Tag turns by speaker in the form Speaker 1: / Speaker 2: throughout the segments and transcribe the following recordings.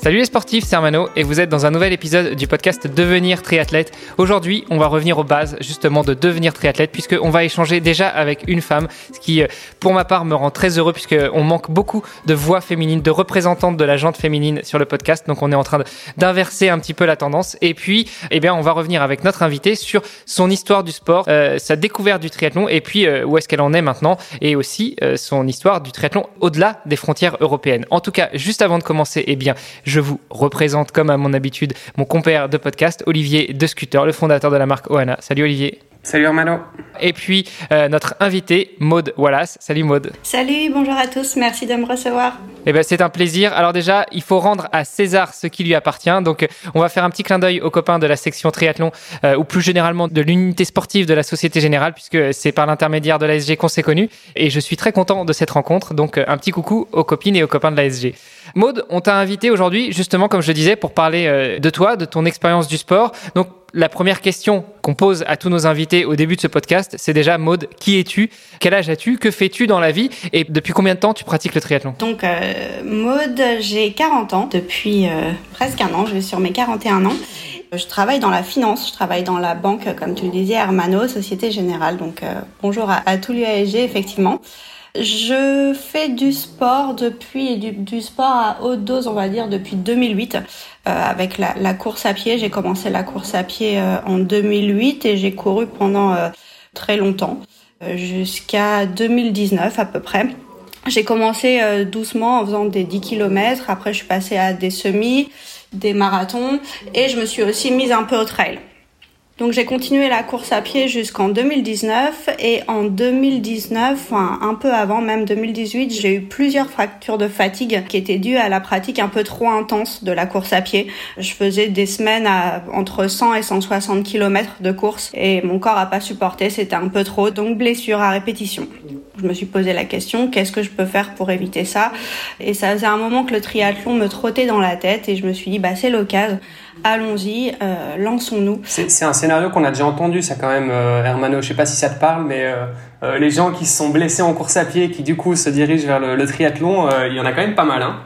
Speaker 1: Salut les sportifs, c'est Armano et vous êtes dans un nouvel épisode du podcast Devenir triathlète. Aujourd'hui, on va revenir aux bases justement de devenir triathlète puisqu'on va échanger déjà avec une femme, ce qui euh, pour ma part me rend très heureux puisqu'on manque beaucoup de voix féminines, de représentantes de la jante féminine sur le podcast. Donc on est en train d'inverser un petit peu la tendance. Et puis, eh bien, on va revenir avec notre invitée sur son histoire du sport, euh, sa découverte du triathlon et puis euh, où est-ce qu'elle en est maintenant et aussi son histoire du triathlon au-delà des frontières européennes. En tout cas, juste avant de commencer, eh bien, je vous représente comme à mon habitude mon compère de podcast, Olivier De Scooter, le fondateur de la marque Oana. Salut Olivier.
Speaker 2: Salut Armano.
Speaker 1: Et puis euh, notre invité, Maude Wallace. Salut Maude.
Speaker 3: Salut, bonjour à tous, merci de me recevoir.
Speaker 1: Eh ben, c'est un plaisir. Alors déjà, il faut rendre à César ce qui lui appartient. Donc on va faire un petit clin d'œil aux copains de la section triathlon, euh, ou plus généralement de l'unité sportive de la Société Générale, puisque c'est par l'intermédiaire de l'ASG qu'on s'est connus. Et je suis très content de cette rencontre. Donc un petit coucou aux copines et aux copains de l'ASG. Maude, on t'a invité aujourd'hui, justement, comme je le disais, pour parler euh, de toi, de ton expérience du sport. Donc la première question qu'on pose à tous nos invités au début de ce podcast, c'est déjà Maude, qui es-tu? Quel âge as-tu? Que fais-tu dans la vie? Et depuis combien de temps tu pratiques le triathlon?
Speaker 3: Donc euh, Maude, j'ai 40 ans, depuis euh, presque un an, je vais sur mes 41 ans. Je travaille dans la finance, je travaille dans la banque, comme tu le disais, Hermano, Société Générale. Donc bonjour à, à tous l'UASG, effectivement. Je fais du sport depuis du, du, sport à haute dose, on va dire, depuis 2008 euh, avec la, la, course à pied. J'ai commencé la course à pied euh, en 2008 et j'ai couru pendant euh, très longtemps, euh, jusqu'à 2019 à peu près. J'ai commencé euh, doucement en faisant des 10 km. Après, je suis passée à des semis, des marathons et je me suis aussi mise un peu au trail. Donc j'ai continué la course à pied jusqu'en 2019 et en 2019, enfin un peu avant, même 2018, j'ai eu plusieurs fractures de fatigue qui étaient dues à la pratique un peu trop intense de la course à pied. Je faisais des semaines à entre 100 et 160 km de course et mon corps a pas supporté, c'était un peu trop, donc blessure à répétition. Je me suis posé la question, qu'est-ce que je peux faire pour éviter ça? Et ça faisait un moment que le triathlon me trottait dans la tête et je me suis dit, bah c'est l'occasion allons-y, euh, lançons-nous.
Speaker 2: C'est un scénario qu'on a déjà entendu, ça quand même, euh, Hermano. Je sais pas si ça te parle, mais euh, euh, les gens qui se sont blessés en course à pied, qui du coup se dirigent vers le, le triathlon, il y en a quand même pas mal, hein.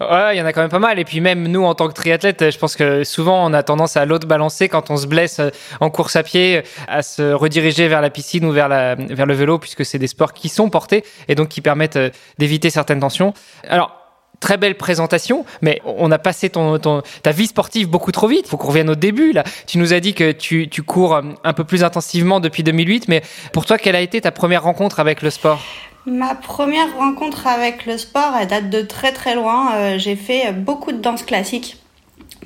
Speaker 1: Ouais, il y en a quand même pas mal. Et puis même nous, en tant que triathlète, je pense que souvent on a tendance à l'autre balancer quand on se blesse en course à pied, à se rediriger vers la piscine ou vers, la, vers le vélo, puisque c'est des sports qui sont portés et donc qui permettent d'éviter certaines tensions. Alors, très belle présentation, mais on a passé ta vie sportive beaucoup trop vite. Faut qu'on revienne au début. Là, tu nous as dit que tu, cours un peu plus intensivement depuis 2008, mais pour toi, quelle a été ta première rencontre avec le sport?
Speaker 3: Ma première rencontre avec le sport, date de très très loin. Euh, j'ai fait beaucoup de danse classique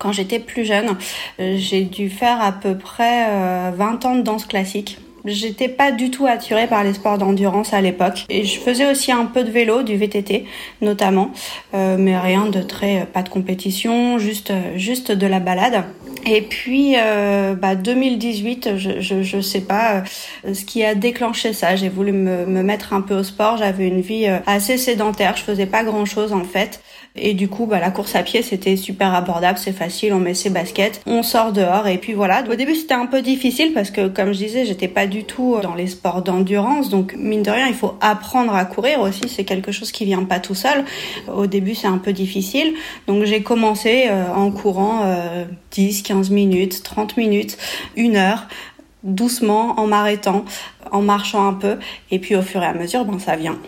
Speaker 3: quand j'étais plus jeune. Euh, j'ai dû faire à peu près euh, 20 ans de danse classique. J'étais pas du tout attirée par les sports d'endurance à l'époque. Et je faisais aussi un peu de vélo, du VTT notamment, euh, mais rien de très, pas de compétition, juste, juste de la balade. Et puis, euh, bah, 2018, je, je, je sais pas euh, ce qui a déclenché ça. J'ai voulu me, me mettre un peu au sport. J'avais une vie euh, assez sédentaire. Je faisais pas grand chose en fait. Et du coup, bah, la course à pied, c'était super abordable, c'est facile, on met ses baskets, on sort dehors et puis voilà. Au début, c'était un peu difficile parce que, comme je disais, j'étais pas du tout dans les sports d'endurance. Donc, mine de rien, il faut apprendre à courir aussi. C'est quelque chose qui vient pas tout seul. Au début, c'est un peu difficile. Donc, j'ai commencé euh, en courant euh, 10, 15 minutes, 30 minutes, une heure doucement, en m'arrêtant, en marchant un peu, et puis au fur et à mesure, ben ça vient.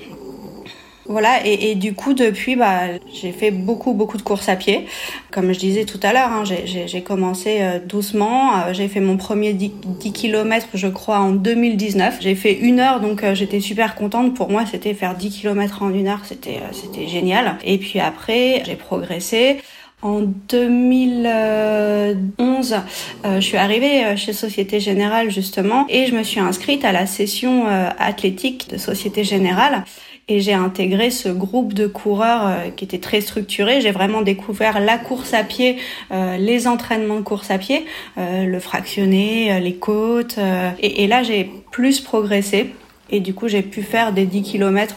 Speaker 3: Voilà, et, et, du coup, depuis, bah, j'ai fait beaucoup, beaucoup de courses à pied. Comme je disais tout à l'heure, hein, j'ai commencé euh, doucement. Euh, j'ai fait mon premier 10, 10 km, je crois, en 2019. J'ai fait une heure, donc euh, j'étais super contente. Pour moi, c'était faire 10 km en une heure, c'était c'était génial. Et puis après, j'ai progressé. En 2011, euh, je suis arrivée chez Société Générale justement et je me suis inscrite à la session euh, athlétique de Société Générale et j'ai intégré ce groupe de coureurs euh, qui était très structuré. J'ai vraiment découvert la course à pied, euh, les entraînements de course à pied, euh, le fractionné, les côtes. Et, et, là, j'ai plus progressé. Et du coup, j'ai pu faire des 10 km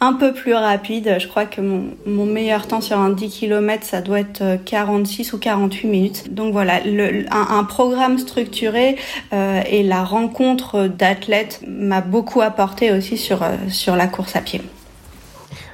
Speaker 3: un peu plus rapide. Je crois que mon, meilleur temps sur un 10 km, ça doit être 46 ou 48 minutes. Donc voilà, un, programme structuré euh, et la rencontre d'athlètes m'a beaucoup apporté aussi euh, sur la course à pied.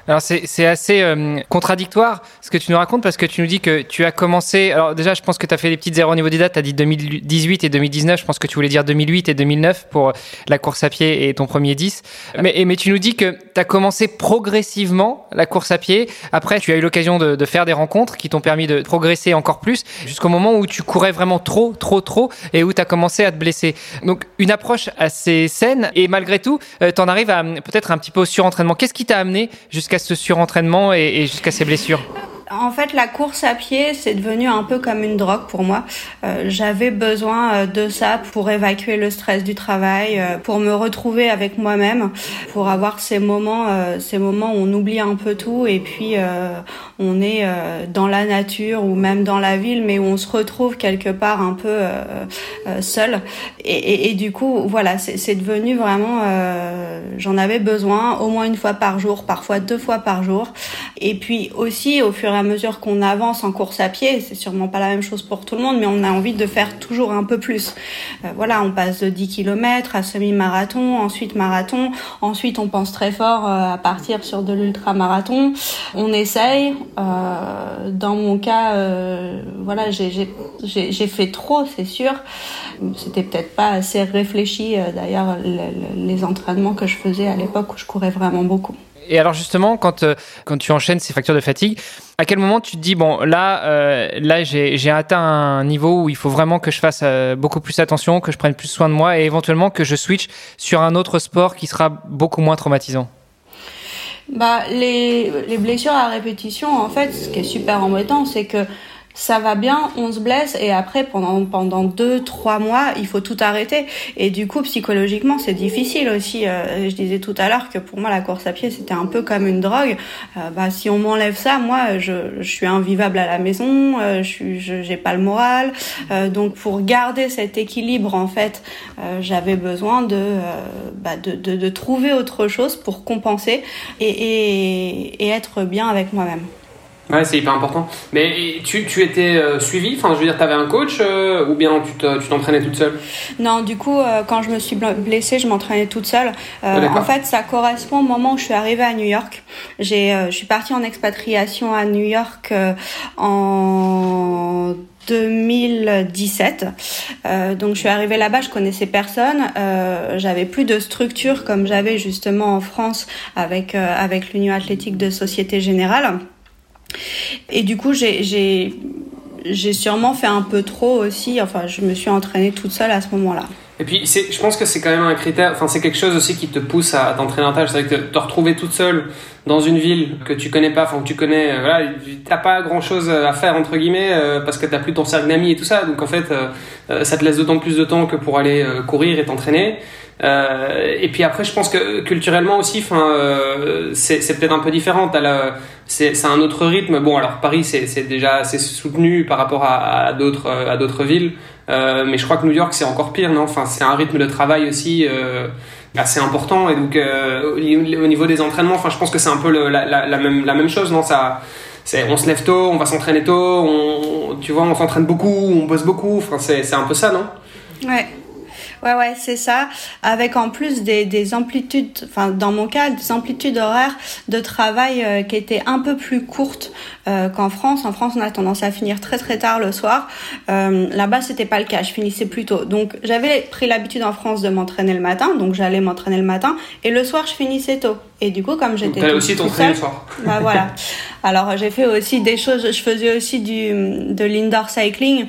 Speaker 1: Alors c'est assez euh, contradictoire ce que tu nous racontes parce que tu nous dis que tu as commencé. Alors déjà, je pense que tu as fait des petites erreurs au niveau des dates. Tu as dit 2018 et 2019. Je pense que tu voulais dire 2008 et 2009 pour la course à pied et ton premier 10. Mais, mais tu nous dis que tu as commencé progressivement la course à pied. Après, tu as eu l'occasion de, de, faire des rencontres qui t'ont permis de progresser encore plus jusqu'au moment où tu courais vraiment trop, trop, trop et où tu as commencé à te blesser. Donc une approche assez saine et malgré tout, euh, tu en arrives à peut-être un petit peu au surentraînement. Qu'est-ce qui t'a amené jusqu'à ce surentraînement et, et jusqu'à ces blessures
Speaker 3: en fait, la course à pied, c'est devenu un peu comme une drogue pour moi. Euh, J'avais besoin euh, de ça pour évacuer le stress du travail, euh, pour me retrouver avec moi-même, pour avoir ces moments, ces moments où on oublie un peu tout et puis on est dans la nature ou même dans la ville, mais où on se retrouve quelque part un peu seul. Et, du coup, voilà, c'est devenu vraiment, j'en avais besoin au moins une fois par jour, parfois deux fois par jour. Et puis aussi, au fur à mesure qu'on avance en course à pied, c'est sûrement pas la même chose pour tout le monde, mais on a envie de faire toujours un peu plus. Euh, voilà, on passe de 10 km à semi-marathon, ensuite marathon, ensuite on pense très fort euh, à partir sur de l'ultra-marathon. On essaye. Euh, dans mon cas, voilà, j'ai fait trop, c'est sûr. C'était peut-être pas assez réfléchi, d'ailleurs, les entraînements que je faisais à l'époque où je courais vraiment beaucoup.
Speaker 1: Et alors justement, quand, euh, quand tu enchaînes ces facteurs de fatigue, à quel moment tu te dis, bon, là, euh, là j'ai atteint un niveau où il faut vraiment que je fasse euh, beaucoup plus attention, que je prenne plus soin de moi et éventuellement que je switch sur un autre sport qui sera beaucoup moins traumatisant?
Speaker 3: Bah, les, les blessures à répétition, en fait, ce qui est super embêtant, c'est que ça va bien, on se blesse et après pendant pendant deux trois mois il faut tout arrêter et du coup psychologiquement c'est difficile aussi. Euh, je disais tout à l'heure que pour moi la course à pied c'était un peu comme une drogue. Euh, bah si on m'enlève ça, moi je, je suis invivable à la maison, euh, je j'ai pas le moral. Euh, donc pour garder cet équilibre en fait, euh, j'avais besoin de, bah, de, de, de trouver autre chose pour compenser et, et, et être bien avec moi-même.
Speaker 2: Ouais, c'est hyper important. Mais tu, tu étais euh, suivi? Enfin, je veux dire, tu avais un coach euh, ou bien tu t'entraînais toute seule?
Speaker 3: Non, du coup, euh, quand je me suis blessée, je m'entraînais toute seule. en fait, ça correspond au moment où je suis arrivée à New York. J'ai, je suis partie en expatriation à New York en 2017. Euh, donc je suis arrivée là-bas, je connaissais personne, euh, j'avais plus de structure comme j'avais justement en France avec euh, avec l'Union athlétique de Société Générale. Et du coup, j'ai sûrement fait un peu trop aussi. Enfin, je me suis entraînée toute seule à ce moment-là.
Speaker 2: Et puis, je pense que c'est quand même un critère, enfin, c'est quelque chose aussi qui te pousse à, t'entraîner en tâche. C'est que te retrouver toute seule dans une ville que tu connais pas, enfin, que tu connais, euh, voilà, t'as pas grand chose à faire, entre guillemets, euh, parce que t'as plus ton cercle d'amis et tout ça. Donc, en fait, euh, ça te laisse d'autant plus de temps que pour aller courir et t'entraîner. Euh, et puis après, je pense que culturellement aussi, enfin, euh, c'est peut-être un peu différent. C'est un autre rythme. Bon, alors Paris, c'est déjà assez soutenu par rapport à, d'autres à d'autres villes, euh, mais je crois que New York, c'est encore pire, non? Enfin, c'est un rythme de travail aussi euh, assez important. Et donc, euh, au niveau des entraînements, enfin, je pense que c'est un peu la, même la même chose, non Ça on se lève tôt, on va s'entraîner tôt, on, tu vois, on s'entraîne beaucoup, on bosse beaucoup. Enfin, c'est un peu ça, non?
Speaker 3: Ouais. Ouais, ouais, c'est ça. Avec en plus des, des amplitudes, enfin dans mon cas, des amplitudes horaires de travail euh, qui étaient un peu plus courtes euh, qu'en France. En France, on a tendance à finir très très tard le soir. Euh, Là-bas, c'était pas le cas. Je finissais plus tôt. Donc, j'avais pris l'habitude en France de m'entraîner le matin. Donc, j'allais m'entraîner le matin et le soir, je finissais tôt. Et du coup, comme j'étais
Speaker 2: aussi ton le soir.
Speaker 3: Bah voilà. Alors, j'ai fait aussi des choses. Je faisais aussi du de l'indoor cycling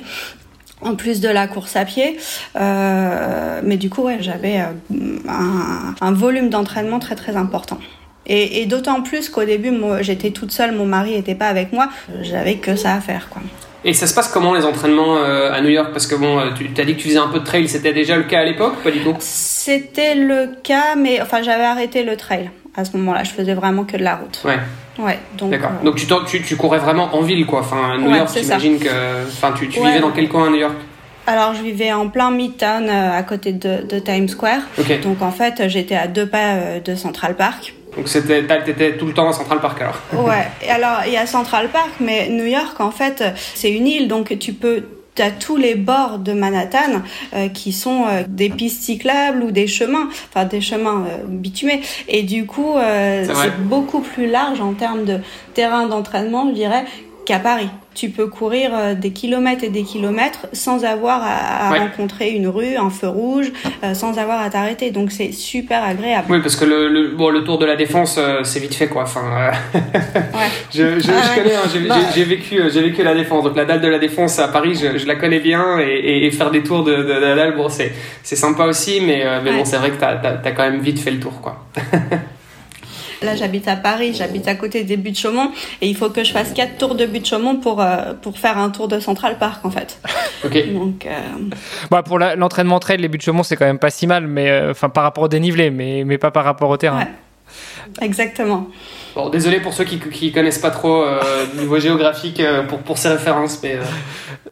Speaker 3: en plus de la course à pied. Euh, mais du coup, ouais, j'avais euh, un, un, volume d'entraînement très très important. Et, et d'autant plus qu'au début, j'étais toute seule, mon mari n'était pas avec moi, j'avais que ça à faire. Quoi.
Speaker 2: Et ça se passe comment les entraînements euh, à New York? Parce que bon, tu as dit que tu faisais un peu de trail, c'était déjà le cas à l'époque Pas du tout?
Speaker 3: C'était le cas, mais enfin j'avais arrêté le trail à ce moment-là. Je faisais vraiment que de la route.
Speaker 2: Ouais.
Speaker 3: Ouais, donc.
Speaker 2: D'accord. Euh... Donc tu, tu, tu, courais vraiment en ville, quoi. Enfin, New
Speaker 3: Ouais,
Speaker 2: York, j'imagine que. Enfin, tu, tu vivais dans quel coin à New York?
Speaker 3: Alors, je vivais en plein Midtown, à côté de, Times Square. Donc, en fait, j'étais à deux pas de Central Park.
Speaker 2: Donc c'était, t'étais tout le temps à Central Park alors.
Speaker 3: ouais. Et alors il y a Central Park, mais New York en fait c'est une île, donc tu peux as tous les bords de Manhattan euh, qui sont euh, des pistes cyclables ou des chemins, enfin des chemins euh, bitumés. Et du coup, c'est beaucoup plus large en termes de terrain d'entraînement, je dirais, qu'à Paris. Tu peux courir euh, des kilomètres et des kilomètres sans avoir à, rencontrer une rue, un feu rouge, euh, sans avoir à t'arrêter. Donc c'est super agréable.
Speaker 2: Oui, parce que le, bon, le tour de la défense, euh, c'est vite fait quoi. Enfin, je, je, ah connais, hein, bah. j'ai vécu, j'ai vécu la défense. Donc la dalle de la défense à Paris, je, la connais bien et, faire des tours de, la dalle, bon, c'est sympa aussi, mais, mais bon, c'est vrai que t'as as, quand même vite fait le tour quoi.
Speaker 3: Là, j'habite à Paris, j'habite à côté des buttes Chaumont et il faut que je fasse quatre tours de buttes Chaumont pour, euh, pour faire un tour de Central Park en fait.
Speaker 2: ok.
Speaker 3: Donc, euh...
Speaker 1: bah, pour l'entraînement trail, les buttes Chaumont, c'est quand même pas si mal, mais euh, enfin par rapport au dénivelé, mais, mais pas par rapport au terrain.
Speaker 3: Exactement.
Speaker 2: Bon, désolé pour ceux qui, qui connaissent pas trop euh, niveau géographique euh, pour, pour ces références, mais.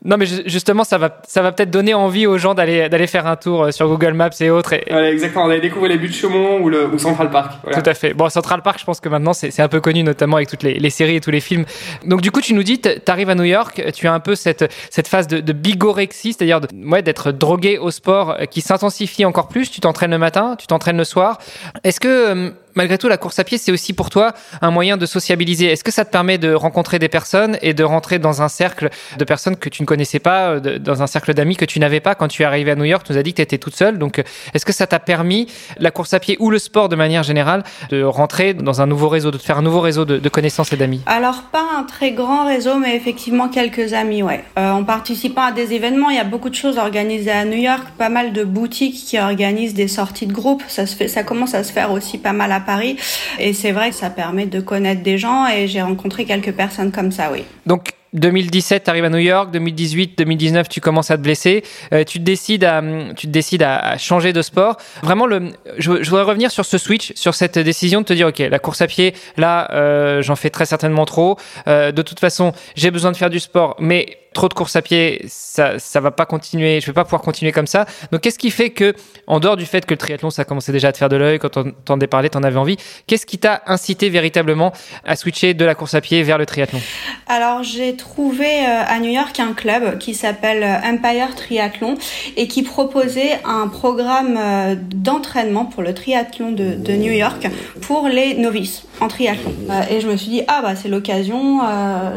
Speaker 2: Euh.
Speaker 1: Non, mais justement, ça va, ça va peut-être donner envie aux gens d'aller, d'aller faire un tour sur Google Maps et autres. Et...
Speaker 2: exactement, allait découvrir les buts de Chaumont ou, le, ou Central Park.
Speaker 1: Tout à fait. Bon, Central Park, je pense que maintenant, c'est, c'est un peu connu, notamment avec toutes les, les, séries et tous les films. Donc, du coup, tu nous dis, tu arrives à New York, tu as un peu cette, cette phase de, de bigorexie, c'est-à-dire de, ouais, d'être drogué au sport qui s'intensifie encore plus. Tu t'entraînes le matin, tu t'entraînes le soir. Est-ce que malgré tout, la course à pied, c'est aussi pour toi un moyen de sociabiliser? Est-ce que ça te permet de rencontrer des personnes et de rentrer dans un cercle de personnes que tu ne connaissais pas, euh, dans un cercle d'amis que tu n'avais pas quand tu es arrivé à New York Tu nous as dit que tu étais toute seule. Donc, euh, est-ce que ça t'a permis, la course à pied ou le sport de manière générale, de rentrer dans un nouveau réseau, de faire un nouveau réseau de, connaissances et d'amis?
Speaker 3: Alors, pas un très grand réseau, mais effectivement quelques amis, ouais. Euh, en participant à des événements, il y a beaucoup de choses organisées à New York, pas mal de boutiques qui organisent des sorties de groupe. Ça se fait, ça commence à se faire aussi pas mal à Paris. Et c'est vrai que ça permet de connaître des gens et j'ai rencontré quelques personnes comme ça, oui.
Speaker 1: Donc, 2017, tu arrives à New York. 2018, 2019, tu commences à te blesser. Euh, tu te décides, à, tu te décides à, changer de sport. Vraiment, le, je, voudrais revenir sur ce switch, sur cette décision de te dire, OK, la course à pied, là, euh, j'en fais très certainement trop. Euh, de toute façon, j'ai besoin de faire du sport, mais trop de course à pied, ça, ça va pas continuer. Je vais pas pouvoir continuer comme ça. Donc, qu'est-ce qui fait que, en dehors du fait que le triathlon, ça commençait déjà à te faire de l'œil, quand on t'en parlé, t'en avais envie, qu'est-ce qui t'a incité véritablement à switcher de la course à pied vers le triathlon?
Speaker 3: Alors, j'ai trouvé euh, à New York un club qui s'appelle euh, Empire Triathlon et qui proposait un programme euh, d'entraînement pour le triathlon de, New York pour les novices en triathlon. Et je me suis dit, ah bah c'est l'occasion,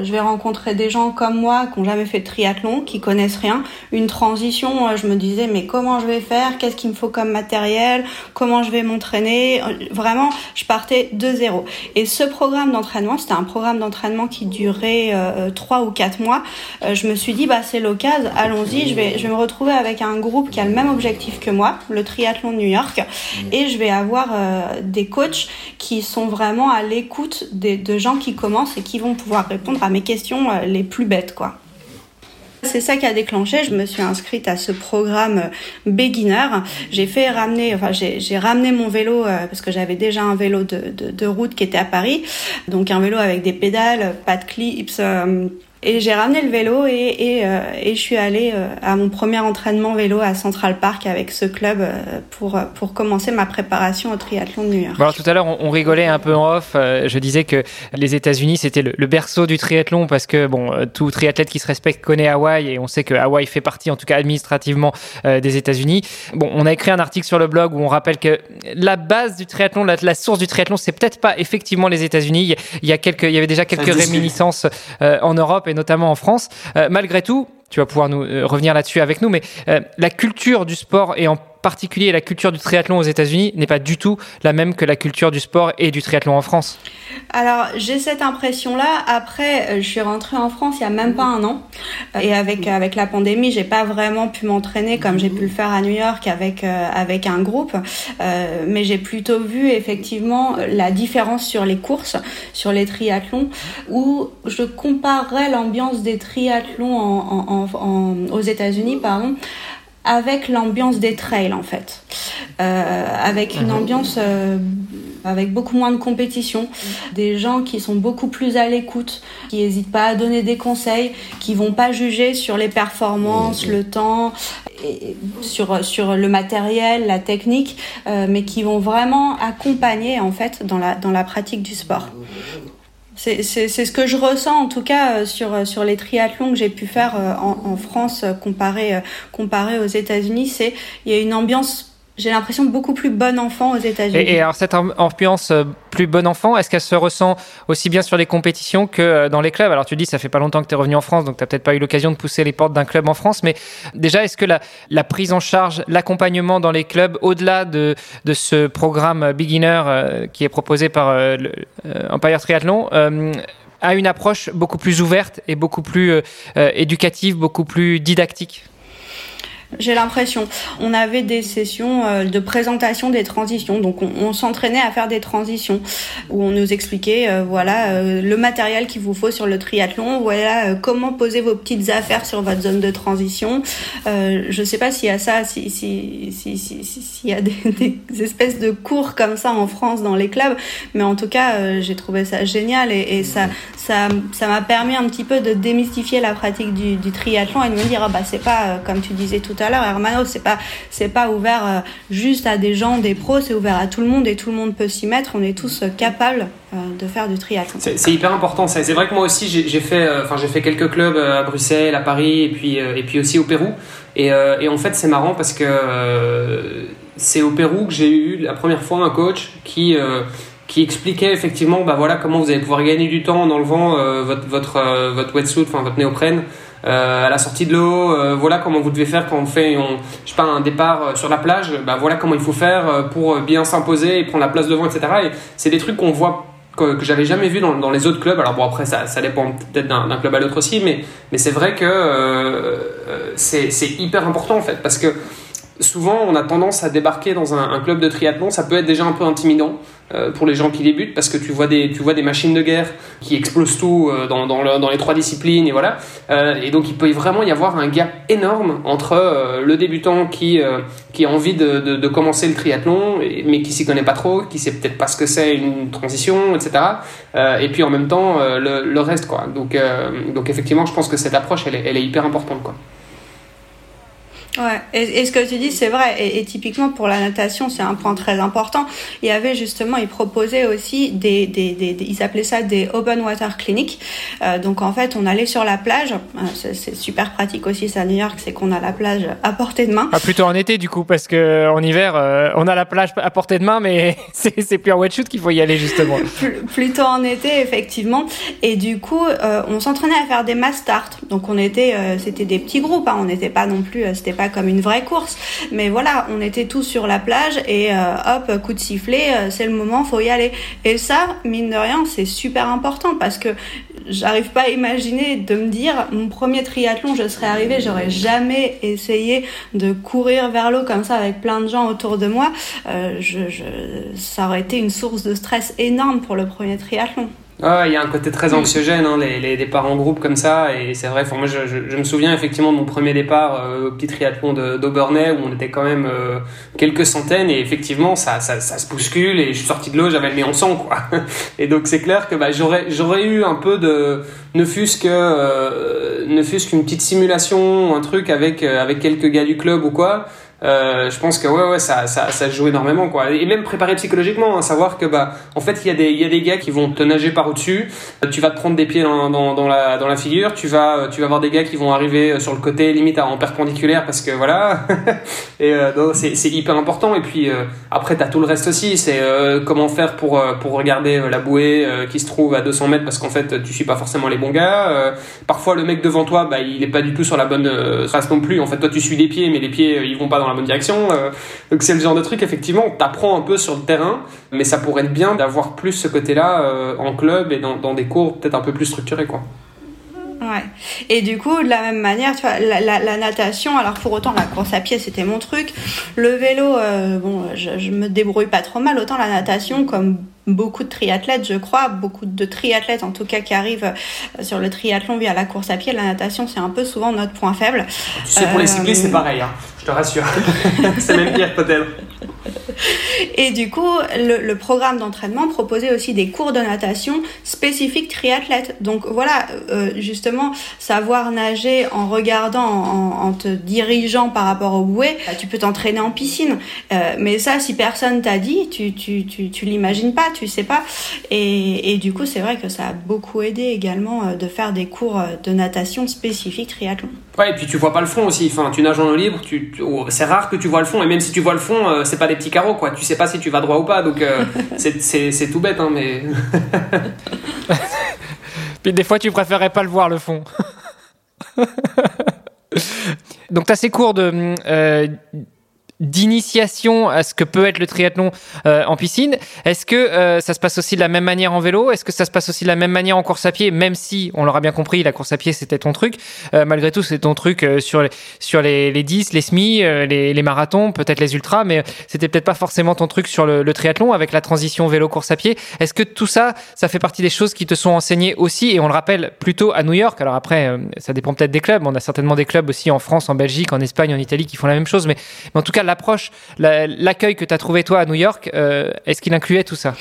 Speaker 3: je vais rencontrer des gens comme moi qui n'ont jamais fait de triathlon, qui connaissent rien. Une transition, je me disais, mais comment je vais faire? Qu'est-ce qu'il me faut comme matériel? Comment je vais m'entraîner? Vraiment, je partais de zéro. Et ce programme d'entraînement, c'était un programme d'entraînement qui durait trois ou quatre mois, euh, je me suis dit bah c'est l'occasion, allons-y, je vais, me retrouver avec un groupe qui a le même objectif que moi, le triathlon de New York, et je vais avoir euh, des coachs qui sont vraiment à l'écoute de gens qui commencent et qui vont pouvoir répondre à mes questions euh, les plus bêtes quoi. C'est ça qui a déclenché. Je me suis inscrite à ce programme beginner. J'ai fait ramener, enfin j'ai ramené mon vélo parce que j'avais déjà un vélo de, de, de, route qui était à Paris, donc un vélo avec des pédales, pas de clips, et j'ai ramené le vélo et, et, euh, et, je suis allée euh, à mon premier entraînement vélo à Central Park avec ce club euh, pour, pour commencer ma préparation au triathlon de New York.
Speaker 1: alors tout à l'heure, on, rigolait un peu en off. je disais que les États-Unis, c'était le, berceau du triathlon parce que bon, tout triathlète qui se respecte connaît Hawaï et on sait que Hawaï fait partie, en tout cas administrativement, des États-Unis. Bon, on a écrit un article sur le blog où on rappelle que la base du triathlon, la, la source du triathlon, c'est peut-être pas effectivement les États-Unis. Il y a quelques, il y avait déjà quelques réminiscences en Europe et notamment en France. Euh, malgré tout, tu vas pouvoir nous euh, revenir là-dessus avec nous, mais euh, la culture du sport et en particulier la culture du triathlon aux États-Unis n'est pas du tout la même que la culture du sport et du triathlon en France.
Speaker 3: Alors j'ai cette impression-là. Après, euh, je suis rentrée en France il y a même pas un an, et avec avec la pandémie, j'ai pas vraiment pu m'entraîner comme j'ai pu le faire à New York avec avec un groupe, mais j'ai plutôt vu effectivement la différence sur les courses, sur les triathlons, où je comparerais l'ambiance des triathlons en, en aux États-Unis, pardon, avec l'ambiance des trails en fait, euh, avec une mhm. ambiance euh, avec beaucoup moins de compétition, des gens qui sont beaucoup plus à l'écoute, qui n'hésitent pas à donner des conseils, qui vont pas juger sur les performances, le temps, et sur, sur le matériel, la technique, euh, mais qui vont vraiment accompagner en fait dans la, dans la pratique du sport. C'est ce que je ressens en tout cas euh, sur, sur les triathlons que j'ai pu faire euh, en, en France comparé, comparé aux États-Unis. C'est il y a une ambiance j'ai l'impression beaucoup plus bon enfant aux États-Unis.
Speaker 1: Et, alors cette ambiance euh, plus bon enfant, est-ce qu'elle se ressent aussi bien sur les compétitions que euh, dans les clubs? Alors tu dis ça fait pas longtemps que tu es revenu en France, donc tu n'as peut-être pas eu l'occasion de pousser les portes d'un club en France, mais déjà est-ce que la, prise en charge, l'accompagnement dans les clubs, au-delà de, ce programme beginner euh, qui est proposé par Empire Triathlon, a une approche beaucoup plus ouverte et beaucoup plus éducative, beaucoup plus didactique?
Speaker 3: J'ai l'impression. On avait des sessions euh, de présentation des transitions, donc on, s'entraînait à faire des transitions où on nous expliquait, euh, voilà, euh, le matériel qu'il vous faut sur le triathlon, voilà, comment poser vos petites affaires sur votre zone de transition. je sais pas s'il y a ça, s'il si, si, si, si, y a des, espèces de cours comme ça en France dans les clubs, mais en tout cas, j'ai trouvé ça génial et, et ça, ça, ça m'a permis un petit peu de démystifier la pratique du, du triathlon et de me dire, ah bah c'est pas comme tu disais tout à l'heure, Hermano, c'est pas c'est pas ouvert euh, juste à des gens, des pros, c'est ouvert à tout le monde et tout le monde peut s'y mettre. On est tous euh, capables euh, de faire du triathlon.
Speaker 2: C'est hyper important. C'est vrai que moi aussi j'ai fait enfin j'ai fait quelques clubs à Bruxelles, à Paris et puis et puis aussi au Pérou. Et, en fait c'est marrant parce que c'est au Pérou que j'ai eu la première fois un coach qui qui expliquait effectivement bah voilà comment vous allez pouvoir gagner du temps en enlevant votre votre votre wetsuit enfin votre néoprène à la sortie de l'eau, euh, voilà comment vous devez faire quand on fait je sais un départ euh, sur la plage, bah, voilà comment il faut faire pour bien s'imposer et prendre la place devant, etc. Et c'est des trucs qu'on voit que, j'avais jamais vu dans, les autres clubs. Alors bon après ça, dépend peut-être d'un club à l'autre aussi, mais, c'est vrai que euh, c'est hyper important en fait parce que souvent on a tendance à débarquer dans un, club de triathlon, ça peut être déjà un peu intimidant. Euh, pour les gens qui débutent parce que tu vois des, machines de guerre qui explosent tout euh, dans, les trois disciplines et voilà. Euh, et donc il peut vraiment y avoir un gap énorme entre le débutant qui, a envie de, commencer le triathlon mais qui s'y connaît pas trop, qui sait peut-être pas ce que c'est une transition, etc. et puis en même temps le, reste quoi. Donc, donc effectivement je pense que cette approche elle elle est hyper importante quoi.
Speaker 3: Ouais, et, ce que tu dis, c'est vrai. Et, typiquement pour la natation, c'est un point très important. Il y avait justement, ils proposaient aussi des, des, des, ils appelaient ça des open water clinics. Euh, donc en fait, on allait sur la plage. Euh, c'est super pratique aussi, ça à New York, c'est qu'on a la plage à portée de main.
Speaker 1: Ah, plutôt en été du coup, parce que en hiver, euh, on a la plage à portée de main, mais c'est plus en wetsuit qu'il faut y aller justement.
Speaker 3: plutôt en été, effectivement. Et du coup, euh, on s'entraînait à faire des mass start. Donc on était, c'était des petits groupes. Hein. On n'était pas non plus, c'était pas comme une vraie course. Mais voilà, on était tous sur la plage et euh, hop, coup de sifflet, euh, c'est le moment, faut y aller. Et ça, mine de rien, c'est super important parce que j'arrive pas à imaginer de me dire mon premier triathlon, je serais arrivé, j'aurais jamais essayé de courir vers l'eau comme ça avec plein de gens autour de moi. Euh, je, ça aurait été une source de stress énorme pour le premier triathlon.
Speaker 2: Ah, il y a un côté très anxiogène, hein, les, les départs en groupe comme ça, et c'est vrai, moi je, je, je, me souviens effectivement de mon premier départ euh, au petit triathlon d'Aubernay, où on était quand même euh, quelques centaines, et effectivement ça, ça, ça, se bouscule, et je suis sorti de l'eau, j'avais le nez en sang, quoi. Et donc c'est clair que bah, j'aurais eu un peu de, ne fût-ce que, euh, ne fût-ce qu'une petite simulation, un truc avec, avec quelques gars du club ou quoi, euh, je pense que ouais ouais ça, ça, ça joue énormément quoi. Et même préparer psychologiquement hein, savoir que bah en fait il y a des y a des gars qui vont te nager par au dessus euh, tu vas te prendre des pieds dans, dans, la dans la figure. Tu vas euh, tu vas avoir des gars qui vont arriver sur le côté limite en perpendiculaire parce que voilà. Et c'est c'est hyper important. Et puis euh, après t'as tout le reste aussi. C'est comment faire pour pour regarder la bouée qui se trouve à 200 mètres parce qu'en fait tu suis pas forcément les bons gars. Parfois le mec devant toi bah il est pas du tout sur la bonne trace non plus. En fait toi tu suis des pieds mais les pieds ils vont pas dans la bonne direction. Euh, donc c'est le genre de truc, effectivement, t'apprends un peu sur le terrain, mais ça pourrait être bien d'avoir plus ce côté-là euh, en club et dans, des cours peut-être un peu plus structurés, quoi.
Speaker 3: Ouais. Et du coup, de la même manière, tu vois, la, natation, alors pour autant la course à pied c'était mon truc. Le vélo, euh, bon, je, me débrouille pas trop mal. Autant la natation, comme beaucoup de triathlètes, je crois, beaucoup de triathlètes en tout cas qui arrivent euh, sur le triathlon via la course à pied, la natation c'est un peu souvent notre point faible.
Speaker 2: Tu sais, pour les cyclistes c'est euh, pareil, hein, je te rassure. c'est même pire peut-être.
Speaker 3: Et du coup, le, le programme d'entraînement proposait aussi des cours de natation spécifiques triathlètes. Donc voilà, euh, justement, savoir nager en regardant, en, en, te dirigeant par rapport au bouée, bah, tu peux t'entraîner en piscine. Euh, mais ça, si personne t'a dit, tu, tu, tu, tu l'imagines pas, tu sais pas. Et, et du coup, c'est vrai que ça a beaucoup aidé également euh, de faire des cours de natation spécifiques triathlon.
Speaker 2: Ouais, et puis tu vois pas le fond aussi. Enfin, tu nages en eau libre, tu, oh, c'est rare que tu vois le fond. Et même si tu vois le fond, euh, c'est pas des petits carreaux, quoi. Tu sais pas si tu vas droit ou pas. Donc, euh, c'est tout bête, hein, mais.
Speaker 1: puis des fois, tu préférais pas le voir, le fond. donc, tu as ces cours de. Euh, d'initiation à ce que peut être le triathlon euh, en piscine. Est-ce que euh, ça se passe aussi de la même manière en vélo? Est-ce que ça se passe aussi de la même manière en course à pied? Même si, on l'aura bien compris, la course à pied c'était ton truc. Euh, malgré tout, c'est ton truc sur les, sur les, les 10, les semi, euh, les, marathons, peut-être les ultras, mais c'était peut-être pas forcément ton truc sur le, triathlon avec la transition vélo-course à pied. Est-ce que tout ça, ça fait partie des choses qui te sont enseignées aussi? Et on le rappelle plutôt à New York. Alors après, ça dépend peut-être des clubs. On a certainement des clubs aussi en France, en Belgique, en Espagne, en Italie qui font la même chose. Mais en tout cas, l'approche, l'accueil que tu as trouvé toi à New York, euh, est-ce qu'il incluait tout ça?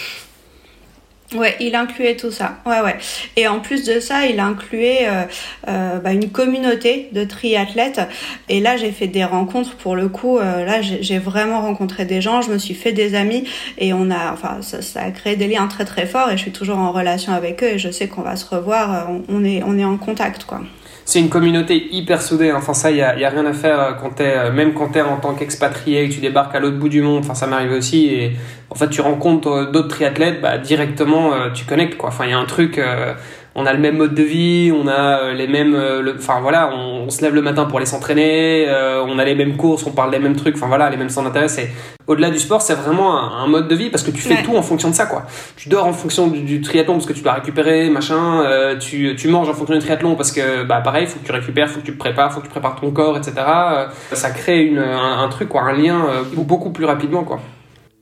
Speaker 3: Ouais, il incluait tout ça. Ouais, ouais. Et en plus de ça, il incluait euh, euh, bah, une communauté de triathlètes. Et là, j'ai fait des rencontres. Pour le coup, là, j'ai vraiment rencontré des gens. Je me suis fait des amis et on a, enfin, ça, ça, a créé des liens très très forts. Et je suis toujours en relation avec eux. Et je sais qu'on va se revoir. On, on, est, on est en contact, quoi
Speaker 2: c'est une communauté hyper soudée. Enfin, ça, il y a, y a, rien à faire euh, quand t'es, euh, même quand t'es en tant qu'expatrié et que tu débarques à l'autre bout du monde. Enfin, ça m'arrive aussi. Et en fait, tu rencontres euh, d'autres triathlètes, bah, directement, tu connectes, quoi. Enfin, il y a un truc, on a le même mode de vie, on a les mêmes, enfin voilà, on, on, se lève le matin pour aller s'entraîner, euh, on a les mêmes courses, on parle des mêmes trucs, enfin voilà, les mêmes centres d'intérêt. C'est au-delà du sport, c'est vraiment un, un, mode de vie parce que tu fais ouais. tout en fonction de ça, quoi. Tu dors en fonction du, du triathlon parce que tu dois récupérer, machin. Euh, tu, tu manges en fonction du triathlon parce que bah pareil, faut que tu récupères, faut que tu te prépares, faut que tu prépares ton corps, etc. Euh, ça crée une, un, un, truc, quoi, un lien beaucoup plus rapidement, quoi.